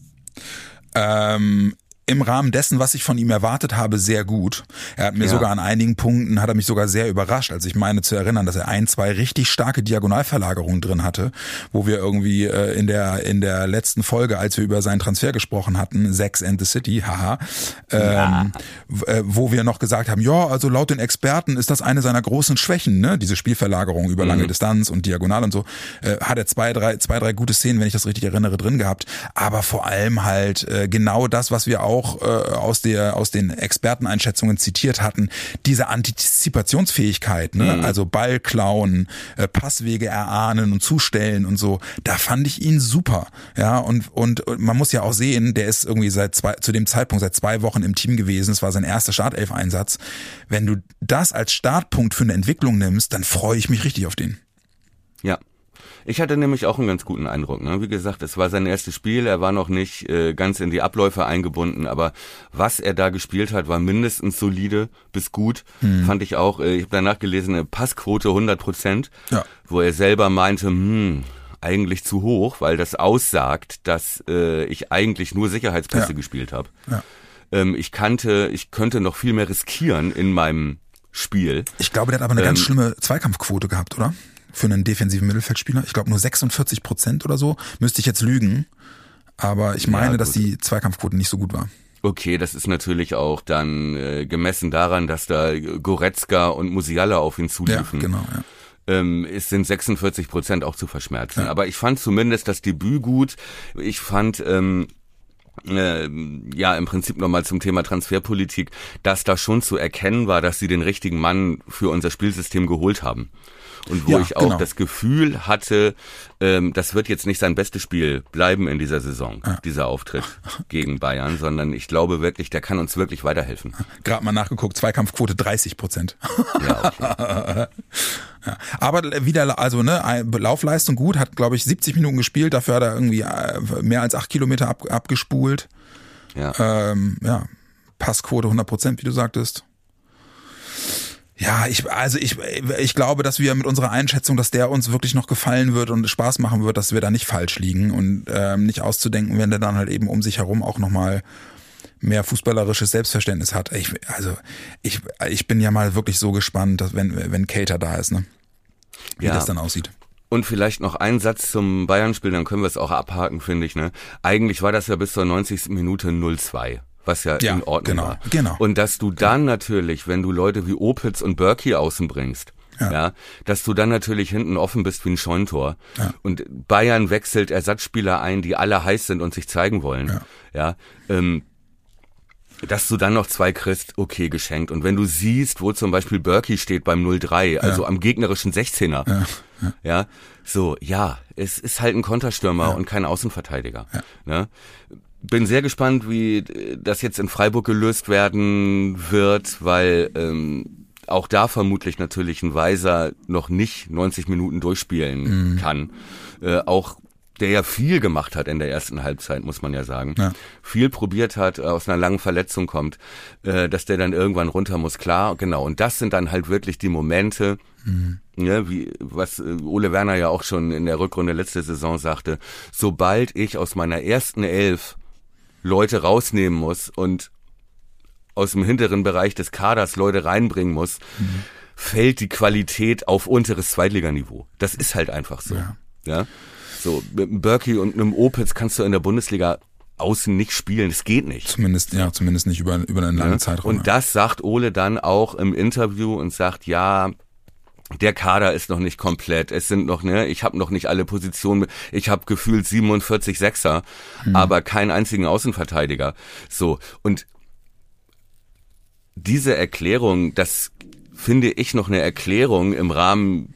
ähm, im Rahmen dessen, was ich von ihm erwartet habe, sehr gut. Er hat mir Ja. sogar an einigen Punkten, hat er mich sogar sehr überrascht. Also ich meine zu erinnern, dass er ein, zwei richtig starke Diagonalverlagerungen drin hatte, wo wir irgendwie äh, in der in der letzten Folge, als wir über seinen Transfer gesprochen hatten, Sex and the City, haha, ähm, w- äh, wo wir noch gesagt haben, ja, also laut den Experten ist das eine seiner großen Schwächen, ne? Diese Spielverlagerung über lange Distanz und diagonal und so, äh, hat er zwei, drei, zwei, drei gute Szenen, wenn ich das richtig erinnere, drin gehabt. Aber vor allem halt äh, genau das, was wir auch äh, aus der aus den Experteneinschätzungen zitiert hatten, diese Antizipationsfähigkeit, ne? Also Ball klauen, äh, Passwege erahnen und zustellen und so. Da fand ich ihn super, ja. Und und und man muss ja auch sehen, der ist irgendwie seit zwei zu dem Zeitpunkt seit zwei Wochen im Team gewesen. Es war sein erster Startelf-Einsatz. Wenn du das als Startpunkt für eine Entwicklung nimmst, dann freue ich mich richtig auf den. Ja. Ich hatte nämlich auch einen ganz guten Eindruck. Ne? Wie gesagt, es war sein erstes Spiel, er war noch nicht äh, ganz in die Abläufe eingebunden, aber was er da gespielt hat, war mindestens solide bis gut. Fand ich auch, äh, ich habe danach gelesen, eine Passquote 100 Prozent, Ja. wo er selber meinte, hm, eigentlich zu hoch, weil das aussagt, dass äh, ich eigentlich nur Sicherheitspässe Ja. gespielt habe. Ja. Ähm, ich kannte, ich könnte noch viel mehr riskieren in meinem Spiel. Ich glaube, der hat aber eine ganz Ähm, schlimme Zweikampfquote gehabt, oder? Für einen defensiven Mittelfeldspieler. Ich glaube nur 46 Prozent oder so. Müsste ich jetzt lügen. Aber ich meine, dass gut. die Zweikampfquote nicht so gut war. Okay, das ist natürlich auch dann äh, gemessen daran, dass da Goretzka und Musiala auf ihn Ja, zuliefen. genau. Ja. ähm, es sind 46 Prozent auch zu verschmerzen. Aber ich fand zumindest das Debüt gut. Ich fand ähm, äh, ja im Prinzip nochmal zum Thema Transferpolitik, dass da schon zu erkennen war, dass sie den richtigen Mann für unser Spielsystem geholt haben. Und wo Ja, ich auch genau. das Gefühl hatte, ähm, das wird jetzt nicht sein bestes Spiel bleiben in dieser Saison, dieser Auftritt gegen Bayern, sondern ich glaube wirklich, der kann uns wirklich weiterhelfen. Gerade mal nachgeguckt, Zweikampfquote 30 Prozent. Ja, okay. Aber wieder, also ne, Laufleistung gut, hat glaube ich 70 Minuten gespielt, dafür hat er irgendwie äh, mehr als acht Kilometer ab, abgespult. ja. Ähm, ja, Passquote 100 Prozent, wie du sagtest. Ja, ich, also ich, ich glaube, dass wir mit unserer Einschätzung, dass der uns wirklich noch gefallen wird und Spaß machen wird, dass wir da nicht falsch liegen und ähm, nicht auszudenken, wenn der dann halt eben um sich herum auch nochmal mehr fußballerisches Selbstverständnis hat. Ich, also ich, ich bin ja mal wirklich so gespannt, dass wenn, wenn Cater da ist, ne? Wie Ja. das dann aussieht. Und vielleicht noch ein Satz zum Bayern-Spiel, dann können wir es auch abhaken, finde ich. Ne? Eigentlich war das ja bis zur 90. Minute 0-2, was ja, Ja, in Ordnung genau, war. genau. Und dass du dann natürlich, wenn du Leute wie Opitz und Berkey außen bringst, ja. dass du dann natürlich hinten offen bist wie ein Scheuntor. Und Bayern wechselt Ersatzspieler ein, die alle heiß sind und sich zeigen wollen. Ja. ähm, dass du dann noch zwei kriegst, okay, geschenkt. Und wenn du siehst, wo zum Beispiel Berkey steht beim 0-3, also am gegnerischen 16er, ja, so, ja, es ist halt ein Konterstürmer und kein Außenverteidiger. Ne? Bin sehr gespannt, wie äh, das jetzt in Freiburg gelöst werden wird, weil ähm, auch da vermutlich natürlich ein Weiser noch nicht 90 Minuten durchspielen kann. Äh, auch der ja viel gemacht hat in der ersten Halbzeit, muss man ja sagen. Ja. Viel probiert hat, äh, aus einer langen Verletzung kommt, äh, dass der dann irgendwann runter muss, klar, genau. Und das sind dann halt wirklich die Momente, ja, wie was äh, Ole Werner ja auch schon in der Rückrunde letzte Saison sagte, sobald ich aus meiner ersten Elf Leute rausnehmen muss und aus dem hinteren Bereich des Kaders Leute reinbringen muss, fällt die Qualität auf unteres Zweitliganiveau. Das ist halt einfach so. Ja. Ja. So, mit einem Berkey und einem Opitz kannst du in der Bundesliga außen nicht spielen. Das geht nicht. Zumindest, ja, zumindest nicht über, über einen langen Ne? Zeitraum. Und das sagt Ole dann auch im Interview und sagt, ja, der Kader ist noch nicht komplett. Es sind noch, ne, ich habe noch nicht alle Positionen. Ich habe gefühlt 47 Sechser, aber keinen einzigen Außenverteidiger. So und diese Erklärung, das finde ich noch eine Erklärung im Rahmen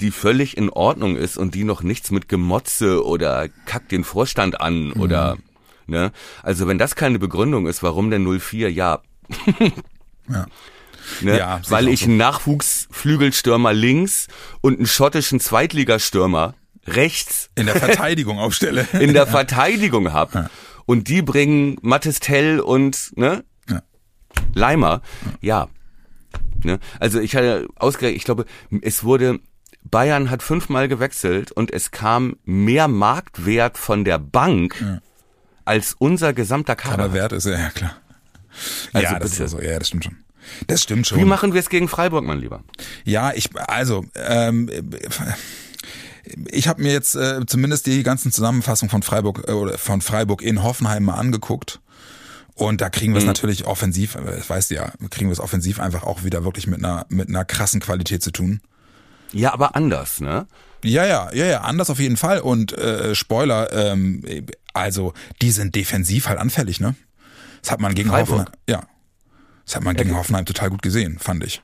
die völlig in Ordnung ist und die noch nichts mit Gemotze oder kack den Vorstand an oder ne? Also wenn das keine Begründung ist, warum denn 04? Ja, ja. Ne? Ja, Weil ich einen Nachwuchsflügelstürmer links und einen schottischen Zweitligastürmer rechts In der Verteidigung aufstelle. in der Verteidigung hab Ja. Und die bringen Mattes Tell und ne? Ja. Leimer. Ja. Ne? Also ich hatte ausgerechnet, ich glaube, es wurde, Bayern hat fünfmal gewechselt und es kam mehr Marktwert von der Bank als unser gesamter Kader. Aber wert ist er, ja klar. Also ja, das bitte. ist so, ja, das stimmt schon. Das stimmt schon. Wie machen wir es gegen Freiburg, mein Lieber? Ja, ich, also, ähm, ich habe mir jetzt äh, zumindest die ganzen Zusammenfassungen von Freiburg äh, oder von Freiburg in Hoffenheim mal angeguckt. Und da kriegen wir es natürlich offensiv, äh, das weißt du ja, kriegen wir es offensiv einfach auch wieder wirklich mit einer, mit einer krassen Qualität zu tun. Ja, aber anders, ne? Ja, ja, ja, ja, anders auf jeden Fall. Und äh, Spoiler, ähm, also die sind defensiv halt anfällig, ne? Das hat man gegen Freiburg? Hoffenheim, ja. Das hat man gegen Hoffenheim total gut gesehen, fand ich.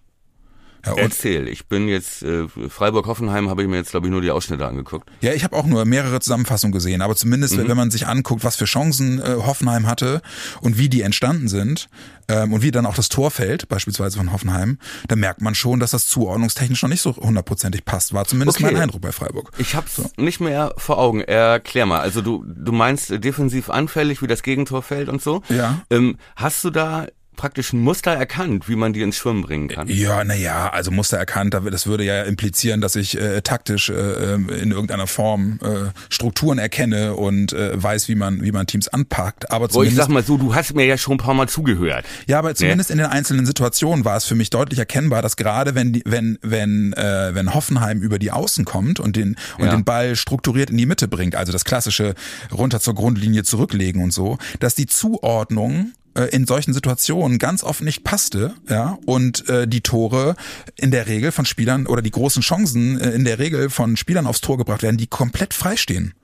Ja, Erzähl, ich bin jetzt, äh, Freiburg-Hoffenheim habe ich mir jetzt, glaube ich, nur die Ausschnitte angeguckt. ja ich habe auch nur mehrere Zusammenfassungen gesehen, aber zumindest, wenn man sich anguckt, was für Chancen äh, Hoffenheim hatte und wie die entstanden sind ähm, und wie dann auch das Tor fällt, beispielsweise von Hoffenheim, dann merkt man schon, dass das zuordnungstechnisch noch nicht so hundertprozentig passt. War zumindest Okay. mein Eindruck bei Freiburg. Ich hab's nicht mehr vor Augen. Erklär mal. Also du, du meinst äh, defensiv anfällig, wie das Gegentor fällt und so. Ja. Ähm, hast du da praktisch ein Muster erkannt, wie man die ins Schwimmen bringen kann? Ja, na ja, also Muster erkannt, da- das würde ja implizieren, dass ich äh, taktisch äh, ähm, in irgendeiner Form äh, Strukturen erkenne und äh, weiß, wie man wie man Teams anpackt. Aber Boah, ich zumindest, sag mal so, du hast mir ja schon ein paar Mal zugehört. ja, aber zumindest in den einzelnen Situationen war es für mich deutlich erkennbar, dass gerade wenn die, wenn wenn äh, wenn Hoffenheim über die Außen kommt und den und Ja. den Ball strukturiert in die Mitte bringt, also das klassische runter zur Grundlinie zurücklegen und so, dass die Zuordnung äh, in solchen Situationen ganz oft nicht passte, ja, und äh, die Tore in der Regel von Spielern oder die großen Chancen äh, in der Regel von Spielern aufs Tor gebracht werden, die komplett freistehen.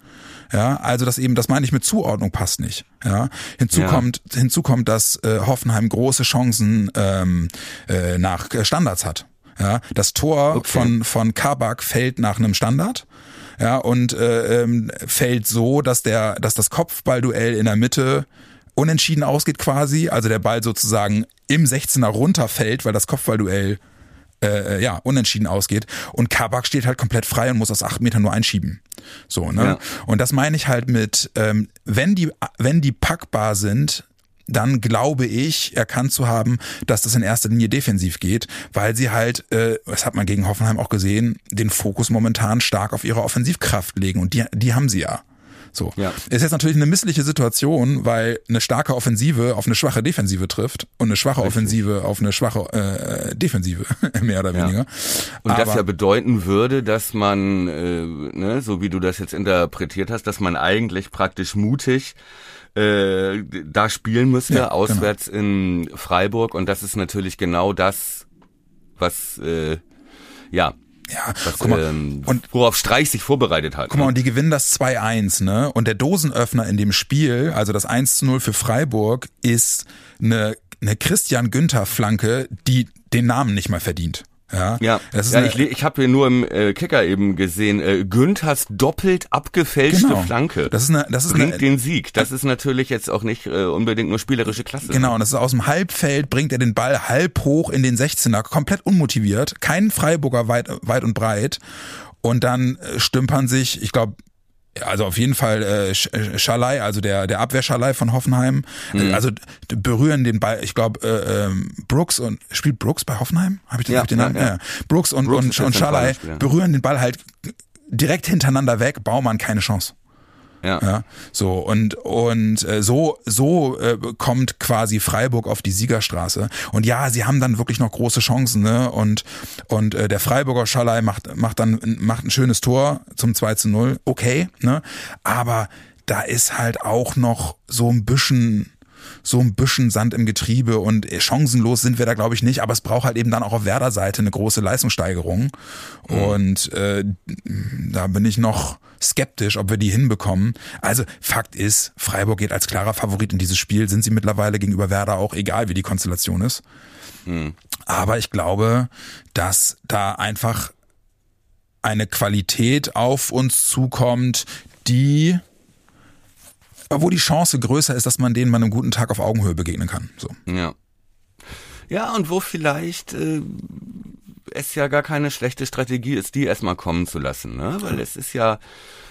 Ja, also das eben, das meine ich mit Zuordnung passt nicht. Ja, hinzu Ja. kommt, hinzu kommt, dass äh, Hoffenheim große Chancen ähm, äh, nach äh, Standards hat. Ja, das Tor Okay. von von Kabak fällt nach einem Standard. Ja, und äh, ähm, fällt so, dass der, dass das Kopfballduell in der Mitte unentschieden ausgeht quasi, also der Ball sozusagen im 16er runterfällt, weil das Kopfballduell äh, ja, unentschieden ausgeht. Und Kabak steht halt komplett frei und muss aus acht Metern nur einschieben. So, ne? Ja. Und das meine ich halt mit, ähm, wenn die, wenn die packbar sind, dann glaube ich, erkannt zu haben, dass das in erster Linie defensiv geht, weil sie halt, äh, das hat man gegen Hoffenheim auch gesehen, den Fokus momentan stark auf ihre Offensivkraft legen und die, die haben sie ja. So. Ja. Ist jetzt natürlich eine missliche Situation, weil eine starke Offensive auf eine schwache Defensive trifft und eine schwache Offensive auf eine schwache äh, Defensive, mehr oder Ja. weniger. Und das Aber- ja bedeuten würde, dass man, äh, ne, so wie du das jetzt interpretiert hast, dass man eigentlich praktisch mutig äh, da spielen müsste, Ja, genau. auswärts in Freiburg. Und das ist natürlich genau das, was, äh, ja, ja, was, guck mal, ähm, und worauf Streich sich vorbereitet hat. Guck mal, ne? und die gewinnen das 2-1, ne? Und der Dosenöffner in dem Spiel, also das 1-0 für Freiburg, ist eine, eine Christian Günther-Flanke, die den Namen nicht mal verdient. Ja, Ja, das ist ja ich, ich habe hier nur im äh, Kicker eben gesehen, äh, Günthers doppelt abgefälschte Genau. Flanke Das ist eine, das ist bringt eine, den Sieg. Das ist natürlich jetzt auch nicht äh, unbedingt nur spielerische Klasse. Genau, und das ist aus dem Halbfeld, bringt er den Ball halb hoch in den 16er, komplett unmotiviert, kein Freiburger weit, weit und breit. Und dann äh, stümpern sich, ich glaube, also auf jeden Fall äh, äh, Schalai, also der der Abwehrschalai von Hoffenheim, Mhm. äh, also berühren den Ball. Ich glaube äh, ähm, Brooks und spielt Brooks bei Hoffenheim? Habe ich, den- Ja, hab ich den ja, Namen? ja. Brooks und Brooks und, und Schalai berühren den Ball halt direkt hintereinander weg. Baumann keine Chance. Ja. ja so und und äh, so so äh, kommt quasi Freiburg auf die Siegerstraße und ja, sie haben dann wirklich noch große Chancen, ne? Und und äh, der Freiburger Schalai macht macht dann macht ein schönes Tor zum 2 zu 0. Okay, ne? Aber da ist halt auch noch so ein bisschen so ein bisschen Sand im Getriebe und chancenlos sind wir da glaube ich nicht, aber es braucht halt eben dann auch auf Werder Seite eine große Leistungssteigerung mhm. und äh, da bin ich noch skeptisch, ob wir die hinbekommen. Also Fakt ist, Freiburg geht als klarer Favorit in dieses Spiel, sind sie mittlerweile gegenüber Werder auch egal, wie die Konstellation ist. Mhm. Aber ich glaube, dass da einfach eine Qualität auf uns zukommt, die wo die Chance größer ist, dass man denen mal einem guten Tag auf Augenhöhe begegnen kann. So. Ja. Ja, und wo vielleicht äh, es ja gar keine schlechte Strategie ist, die erstmal kommen zu lassen, ne? Weil es ist ja,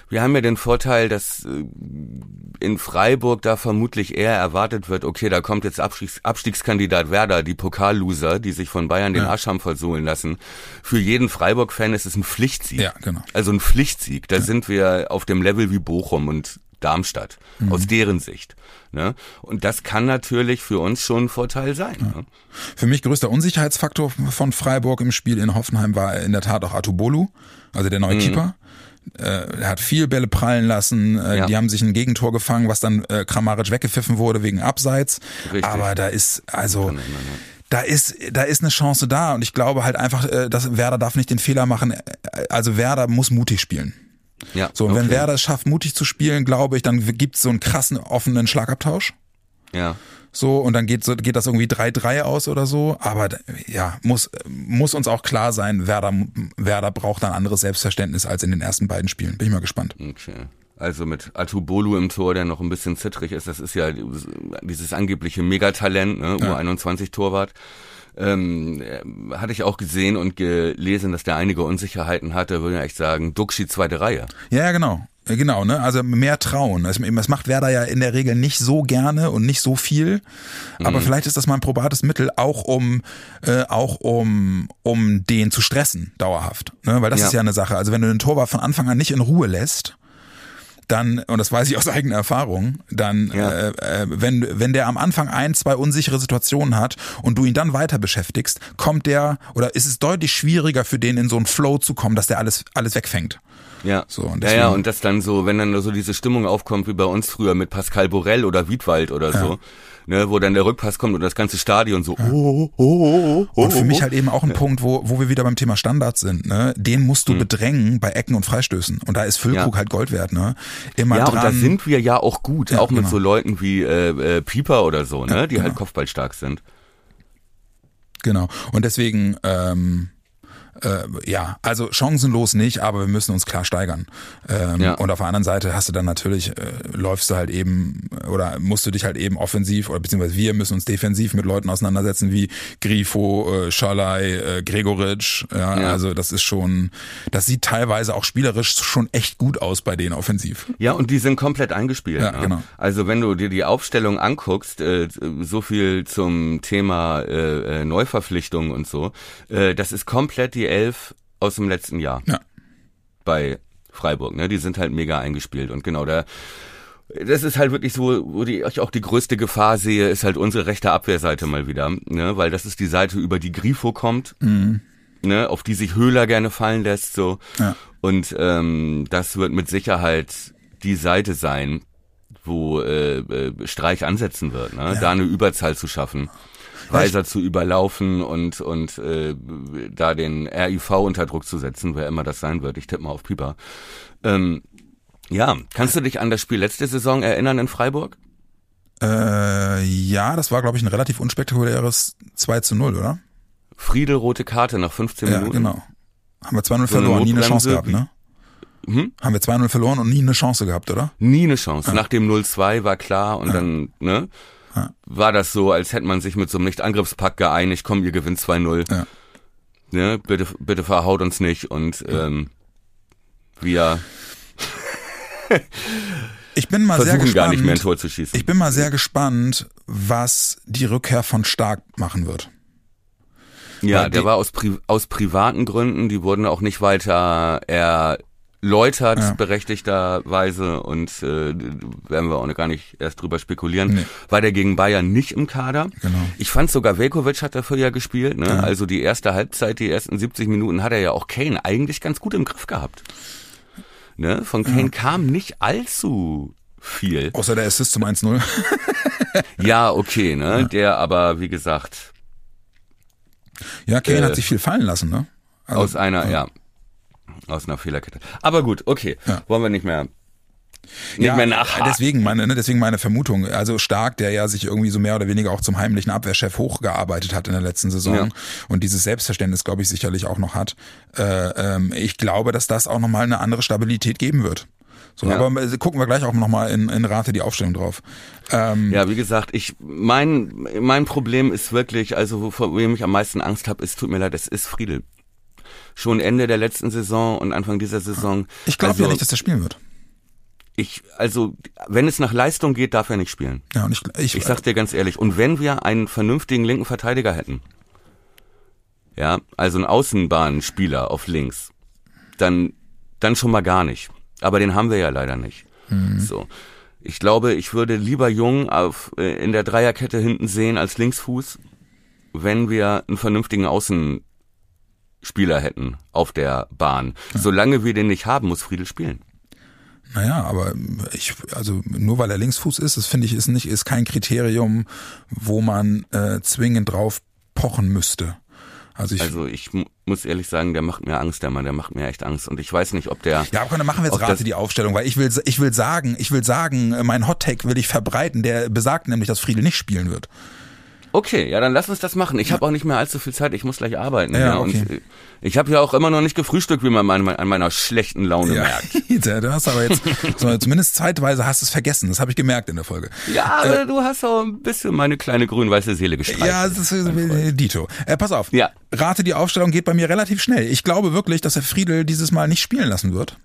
wir haben ja den Vorteil, dass äh, in Freiburg da vermutlich eher erwartet wird, okay, da kommt jetzt Abstiegs Abstiegskandidat Werder, die Pokalloser, die sich von Bayern den ja. Arsch haben versohlen lassen. Für jeden Freiburg-Fan ist es ein Pflichtsieg. Ja, genau. Also ein Pflichtsieg. Da ja. sind wir auf dem Level wie Bochum und Darmstadt, mhm. aus deren Sicht. Ne? Und das kann natürlich für uns schon ein Vorteil sein. Ja. Ne? Für mich größter Unsicherheitsfaktor von Freiburg im Spiel in Hoffenheim war in der Tat auch Atubolu, also der neue mhm. Keeper. Äh, er hat viel Bälle prallen lassen, äh, ja. die haben sich ein Gegentor gefangen, was dann äh, Kramaric weggepfiffen wurde wegen Abseits. Richtig. Aber da ist, also da ist, da ist eine Chance da und ich glaube halt einfach, äh, dass Werder darf nicht den Fehler machen. Also Werder muss mutig spielen. Ja, so, und okay. wenn Werder es schafft, mutig zu spielen, glaube ich, dann gibt es so einen krassen offenen Schlagabtausch. Ja. So, und dann geht, geht das irgendwie 3-3 aus oder so. Aber ja, muss, muss uns auch klar sein, Werder, Werder braucht ein anderes Selbstverständnis als in den ersten beiden Spielen. Bin ich mal gespannt. Okay. Also mit Atubolu im Tor, der noch ein bisschen zittrig ist, das ist ja dieses angebliche Megatalent, ne? Ja. U21-Torwart ähm, hatte ich auch gesehen und gelesen, dass der einige Unsicherheiten hatte, würde ich echt sagen, Duxi zweite Reihe. Ja, genau. Genau, ne? Also mehr trauen. Das, macht Werder ja in der Regel nicht so gerne und nicht so viel. Aber mhm. vielleicht ist das mal ein probates Mittel, auch um, äh, auch um, um den zu stressen, dauerhaft. Ne? Weil das ja. ist ja eine Sache. Also wenn du den Torwart von Anfang an nicht in Ruhe lässt, dann, und das weiß ich aus eigener Erfahrung, dann, ja. äh, äh, wenn, wenn der am Anfang ein, zwei unsichere Situationen hat und du ihn dann weiter beschäftigst, kommt der, oder ist es deutlich schwieriger für den in so einen Flow zu kommen, dass der alles, alles wegfängt. Ja. So, und deswegen, ja, ja, und das dann so, wenn dann so diese Stimmung aufkommt wie bei uns früher mit Pascal Borel oder Wiedwald oder ja. so, ne, wo dann der Rückpass kommt und das ganze Stadion so. Ja. Oh, oh, oh, oh, und für mich halt eben auch ein ja. Punkt, wo, wo wir wieder beim Thema Standards sind. Ne? Den musst du mhm. bedrängen bei Ecken und Freistößen. Und da ist Füllkrug ja. halt Gold wert. Ne? Immer ja, dran. und da sind wir ja auch gut, auch mit genau. so Leuten wie äh, äh, Pieper oder so, ne, die halt genau. halt kopfballstark sind. Genau. Und deswegen ähm, äh, ja, also chancenlos nicht, aber wir müssen uns klar steigern. Ähm, ja. Und auf der anderen Seite hast du dann natürlich, äh, läufst du halt eben oder musst du dich halt eben offensiv oder beziehungsweise wir müssen uns defensiv mit Leuten auseinandersetzen wie Grifo, äh, Schalai, äh, Gregoritsch. Ja, ja, also das ist schon, das sieht teilweise auch spielerisch schon echt gut aus bei denen offensiv. Ja, und die sind komplett eingespielt. Ja, ne? genau. Also wenn du dir die Aufstellung anguckst, äh, so viel zum Thema äh, äh Neuverpflichtungen und so, äh, das ist komplett die Elf aus dem letzten Jahr. Ja. Bei Freiburg, ne? Die sind halt mega eingespielt und genau da das ist halt wirklich so, wo die, ich auch die größte Gefahr sehe, ist halt unsere rechte Abwehrseite mal wieder, ne? Weil das ist die Seite, über die Grifo kommt, mhm. ne? Auf die sich Höhler gerne fallen lässt, so. Ja. Und ähm, das wird mit Sicherheit die Seite sein, wo äh, äh Streich ansetzen wird, ne? Ja. Da eine Überzahl zu schaffen. Weiser zu überlaufen und, und äh, da den RIV unter Druck zu setzen, wer immer das sein wird. Ich tippe mal auf Pieper. Ähm, ja, kannst du dich an das Spiel letzte Saison erinnern in Freiburg? Äh, ja, das war, glaube ich, ein relativ unspektakuläres 2 zu 0, oder? Friedel rote Karte nach 15 ja, Minuten. genau. Haben wir 2-0 verloren, nie eine Chance gehabt, ne? Hm? Haben wir 2-0 verloren und nie eine Chance gehabt, oder? Nie eine Chance. Ja. Nach dem 0-2 war klar und ja. dann, ne? Ja. war das so, als hätte man sich mit so einem Nicht-Angriffspakt geeinigt, komm, ihr gewinnt 2-0. Ja. Ne, bitte, bitte verhaut uns nicht und ähm, wir ich bin mal sehr gespannt, gar nicht mehr ein Tor zu schießen. Ich bin mal sehr gespannt, was die Rückkehr von Stark machen wird. Ja, Weil der war aus, Pri aus privaten Gründen, die wurden auch nicht weiter läutert, Ja. berechtigterweise und äh, werden wir auch noch gar nicht erst drüber spekulieren, Nee. war der gegen Bayern nicht im Kader. Genau. Ich fand sogar Velkovic hat dafür ja gespielt, ne? Also die erste Halbzeit, die ersten 70 Minuten hat er ja auch Kane eigentlich ganz gut im Griff gehabt. Ne? Von Kane kam nicht allzu viel. Außer der Assist zum 1-0. Ja, okay, ne? Der aber, wie gesagt, Ja, Kane Äh, hat sich viel fallen lassen, ne? Also, aus einer, ja. Aus einer Fehlerkette. Aber gut, okay. Ja. Wollen wir nicht mehr, nicht ja, mehr nachhaken. deswegen meine, ne, deswegen meine Vermutung. Also Stark, der ja sich irgendwie so mehr oder weniger auch zum heimlichen Abwehrchef hochgearbeitet hat in der letzten Saison Ja. und dieses Selbstverständnis, glaube ich, sicherlich auch noch hat. Äh, ähm, ich glaube, dass das auch nochmal eine andere Stabilität geben wird. So, Ja. aber äh, gucken wir gleich auch nochmal in, in Rate die Aufstellung drauf. Ähm, Ja, wie gesagt, ich mein mein Problem ist wirklich, also wovor wem ich am meisten Angst habe, es tut mir leid, es ist Friedel. Schon Ende der letzten Saison und Anfang dieser Saison. Ich glaube also, ja nicht, dass er spielen wird. ich also wenn es nach Leistung geht, darf er nicht spielen. Ja, und ich, ich, Ich sag dir ganz ehrlich, und wenn wir einen vernünftigen linken Verteidiger hätten, ja, also einen Außenbahnspieler auf links, dann, dann schon mal gar nicht. Aber den haben wir ja leider nicht. So. Ich glaube, ich würde lieber Jung auf, äh, in der Dreierkette hinten sehen als Linksfuß, wenn wir einen vernünftigen Außenspieler hätten auf der Bahn. Solange wir den nicht haben, muss Friedel spielen. Naja, aber ich, also nur weil er Linksfuß ist, das finde ich ist nicht, ist kein Kriterium, wo man äh, zwingend drauf pochen müsste. Also ich, Also ich mu- muss ehrlich sagen, der macht mir Angst, der Mann, der macht mir echt Angst. Und ich weiß nicht, ob der. ja, aber dann machen wir jetzt Rate das- die Aufstellung, weil ich will, ich will sagen, ich will sagen, äh, mein Hot Take will ich verbreiten, der besagt nämlich, dass Friedel nicht spielen wird. Okay, ja, dann lass uns das machen. Ich habe auch nicht mehr allzu viel Zeit, ich muss gleich arbeiten. Ja, Ja, okay. Und äh, ich habe ja auch immer noch nicht gefrühstückt, wie man an meiner schlechten Laune merkt. Ja, du hast aber jetzt, so, zumindest zeitweise hast du es vergessen, das habe ich gemerkt in der Folge. Ja, aber du hast auch ein bisschen meine kleine grün-weiße Seele gestreichelt. Ja, das ist äh, Dito. Äh, pass auf. Ja. Rate die Aufstellung geht bei mir relativ schnell. Ich glaube wirklich, dass er Friedel dieses Mal nicht spielen lassen wird.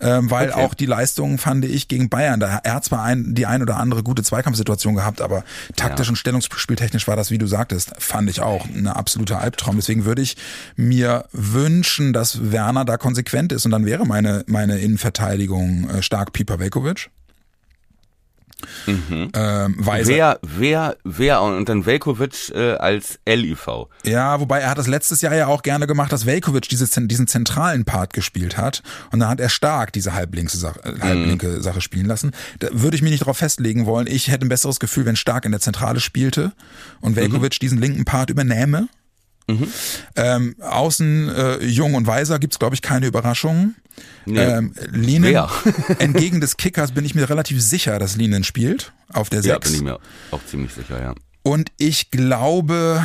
Ähm, weil Okay. auch die Leistungen fand ich gegen Bayern, da er hat zwar ein, die ein oder andere gute Zweikampfsituation gehabt, aber taktisch Ja. und stellungsspieltechnisch war das, wie du sagtest, fand ich auch ein absoluter Albtraum. Deswegen würde ich mir wünschen, dass Werner da konsequent ist und dann wäre meine meine Innenverteidigung äh, stark Pipa Velkovic. Ähm, Weiser. Wer, wer, wer und dann Velkovic äh, als LIV. Ja, wobei er hat das letztes Jahr ja auch gerne gemacht, dass Velkovic diese, diesen zentralen Part gespielt hat. Und dann hat er stark diese halblinke Sache, äh, halblinke Sache spielen lassen. Da würde ich mich nicht darauf festlegen wollen. Ich hätte ein besseres Gefühl, wenn Stark in der Zentrale spielte und Velkovic diesen linken Part übernähme. Ähm, außen äh, Jung und Weiser gibt's glaube ich, keine Überraschungen. Nee. Ähm, Linen, Wer? entgegen des Kickers bin ich mir relativ sicher, dass Linen spielt auf der Ja, 6. bin ich mir auch ziemlich sicher, ja. Und ich glaube,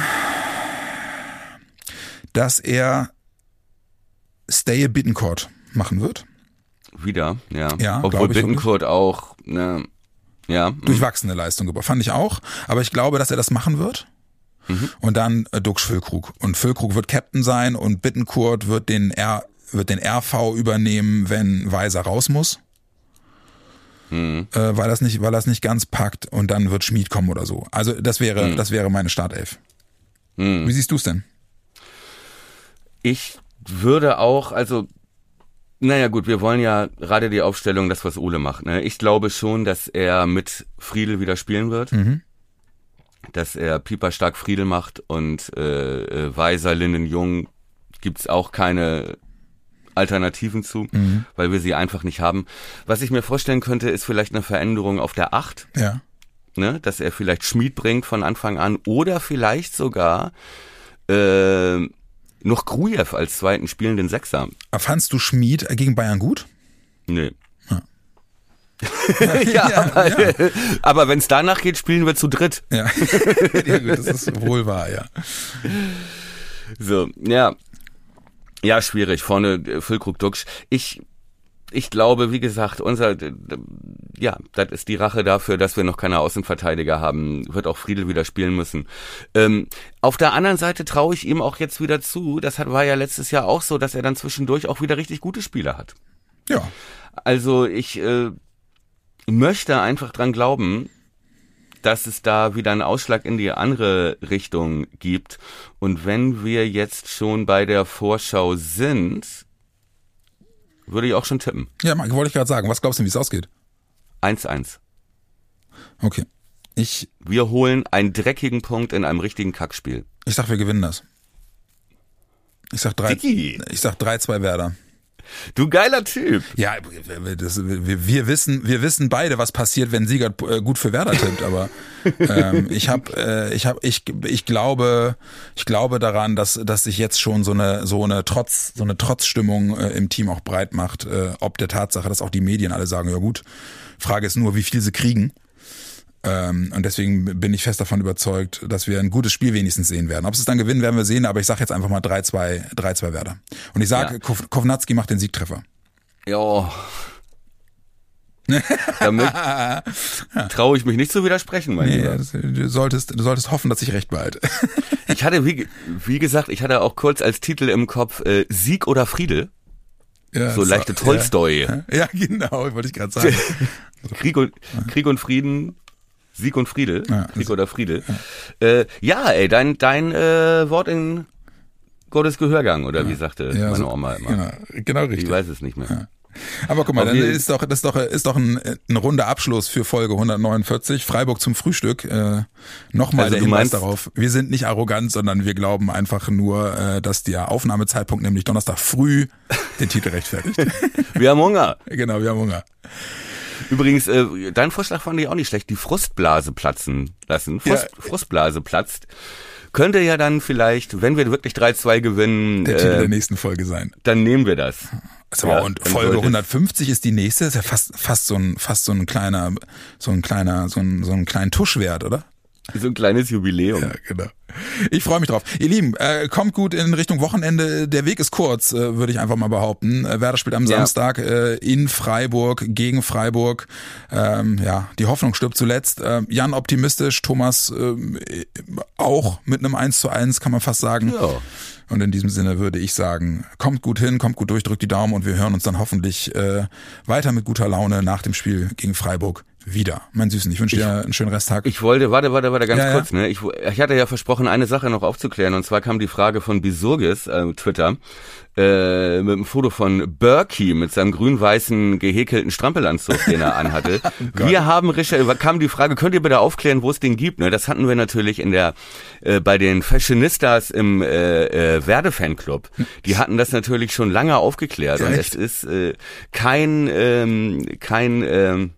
dass er Stay a Bittencourt machen wird. Wieder, ja. Ja, Obwohl Bittencourt auch, ne, ja. Durchwachsene Leistung gebracht. Fand ich auch. Aber ich glaube, dass er das machen wird. Und dann äh, Dux Füllkrug. Und Füllkrug wird Captain sein und Bittencourt wird den R, wird den RV übernehmen, wenn Weiser raus muss. Äh, weil das nicht, weil das nicht ganz packt und dann wird Schmied kommen oder so. Also das wäre, das wäre meine Startelf. Wie siehst du's denn? Ich würde auch, also, naja gut, wir wollen ja gerade die Aufstellung, das was Ole macht. Ne? Ich glaube schon, dass er mit Friedel wieder spielen wird. Dass er Pieper stark Friedel macht und äh, äh, Weiser, Linden, Jung gibt's auch keine Alternativen zu, weil wir sie einfach nicht haben. Was ich mir vorstellen könnte, ist vielleicht eine Veränderung auf der Acht Ja. ne, dass er vielleicht Schmied bringt von Anfang an oder vielleicht sogar äh, noch Grujew als zweiten spielenden Sechser. Fandst du Schmied gegen Bayern gut? Nee. ja, aber, aber wenn es danach geht, spielen wir zu dritt. Ja. ja gut, das ist wohl wahr, ja. So, ja. Ja, schwierig. Vorne äh, Füllkrug Duxch. Ich, ich glaube, wie gesagt, unser, ja, das ist die Rache dafür, dass wir noch keine Außenverteidiger haben. Wird auch Friedel wieder spielen müssen. Ähm, auf der anderen Seite traue ich ihm auch jetzt wieder zu. Das hat, war ja letztes Jahr auch so, dass er dann zwischendurch auch wieder richtig gute Spieler hat. Ja. Also ich äh, möchte einfach dran glauben, dass es da wieder einen Ausschlag in die andere Richtung gibt. Und wenn wir jetzt schon bei der Vorschau sind, Würde ich auch schon tippen. Ja, Mike, wollte ich gerade sagen. Was glaubst du, wie es ausgeht? 1-1. Okay. Ich, Wir holen einen dreckigen Punkt in einem richtigen Kackspiel. ich sag, wir gewinnen das. Ich sag drei, Dicky. ich sag 3-2 Werder. Du geiler Typ. Ja, das, wir, wir wissen, wir wissen beide, was passiert, wenn Siegert äh, gut für Werder tippt. Aber ähm, ich habe, äh, ich habe, ich, ich glaube, ich glaube daran, dass, dass sich jetzt schon so eine, so eine Trotz, so eine Trotzstimmung äh, im Team auch breit macht, äh, ob der Tatsache, dass auch die Medien alle sagen, ja gut. Frage ist nur, wie viel sie kriegen. Ähm, und deswegen bin ich fest davon überzeugt, dass wir ein gutes Spiel wenigstens sehen werden. Ob sie es dann gewinnen, werden wir sehen, aber ich sage jetzt einfach mal 3-2, 3-2 Werder. Und ich sage, Ja. Kovnatski macht den Siegtreffer. Ja. Damit traue ich mich nicht zu widersprechen, mein Nee, Lieber. du, solltest, du solltest hoffen, dass ich recht behalte. Ich hatte, wie, wie gesagt, ich hatte auch kurz als Titel im Kopf äh, Sieg oder Friede. Ja, So leichte Tolstoi. Ja, ja genau, wollte ich gerade sagen. Krieg und, Krieg und Frieden, Sieg und Friede, Ja, also- oder Friede. Ja, äh, ja ey, dein, dein äh, Wort in Gottes Gehörgang, oder wie sagte Ja, meine so- Oma immer. Genau, genau Ich richtig. weiß es nicht mehr. Aber guck mal, dann ist doch, das ist doch, ist doch ein, ein runder Abschluss für Folge 149. Freiburg zum Frühstück. Äh, Nochmal Also der du Hinweis meinst- darauf. Wir sind nicht arrogant, sondern wir glauben einfach nur, äh, dass der Aufnahmezeitpunkt, nämlich Donnerstag früh, den Titel rechtfertigt. Wir haben Hunger. genau, wir haben Hunger. Übrigens, äh, dein Vorschlag fand ich auch nicht schlecht. Die Frustblase platzen lassen. Frust, Ja. Frustblase platzt. Könnte ja dann vielleicht, wenn wir wirklich 3-2 gewinnen, Der Titel der äh, nächsten Folge sein. dann nehmen wir das. So, Ja, und Folge sollte es- 150 ist die nächste. Ist ja fast, fast so ein, fast so ein kleiner, so ein kleiner, so ein, so ein kleinen Tuschwert, oder? So ein kleines Jubiläum. Ja, genau. Ich freue mich drauf. Ihr Lieben, äh, kommt gut in Richtung Wochenende. Der Weg ist kurz, äh, würde ich einfach mal behaupten. Äh, Werder spielt am Ja. Samstag äh, in Freiburg gegen Freiburg. Ähm, ja, die Hoffnung stirbt zuletzt. Äh, Jan optimistisch, Thomas ähm, äh, auch mit einem 1 zu 1, kann man fast sagen. Ja. Und in diesem Sinne würde ich sagen, kommt gut hin, kommt gut durch, drückt die Daumen und wir hören uns dann hoffentlich äh, weiter mit guter Laune nach dem Spiel gegen Freiburg wieder. Mein Süßen, ich wünsche dir einen schönen Resttag. Ich wollte, warte, warte, warte, ganz Ja, ja. kurz, ne? Ich, ich hatte ja versprochen, eine Sache noch aufzuklären, und zwar kam die Frage von Bisurgis, äh, Twitter, äh, mit einem Foto von Berkey mit seinem grün-weißen gehäkelten Strampelanzug, den er anhatte. wir haben recherchiert, kam die Frage, könnt ihr bitte aufklären, wo es den gibt? Ne? Das hatten wir natürlich in der, äh, bei den Fashionistas im äh, äh, Werde-Fanclub. Die hatten das natürlich schon lange aufgeklärt und Echt? es ist äh, kein, ähm, kein, ähm,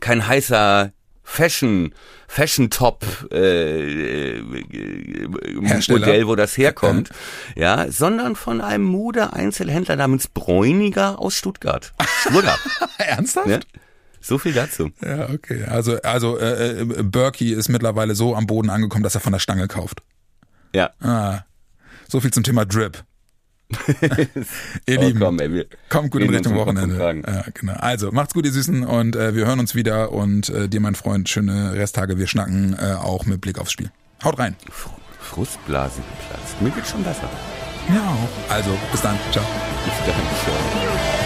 kein heißer Fashion Fashion Top äh, äh. Modell, wo das herkommt, ja, sondern von einem Mode Einzelhändler namens Bräuniger aus Stuttgart. Stuttgart. Ernsthaft? ne? So viel dazu. Ja, okay. Also, also äh, äh, Berkey ist mittlerweile so am Boden angekommen, dass er von der Stange kauft. Ja. Ah, so viel zum Thema Drip. ihr Oh, Lieben, komm, ey, kommt gut in Richtung Wochenende. Ja, genau. Also, macht's gut, ihr Süßen, und äh, wir hören uns wieder. Und äh, dir, mein Freund, schöne Resttage. Wir schnacken äh, auch mit Blick aufs Spiel. Haut rein. Frustblase geplatzt. Mir geht's schon besser. Ja, auch. Also, bis dann. Ciao. Bis dann. Ciao.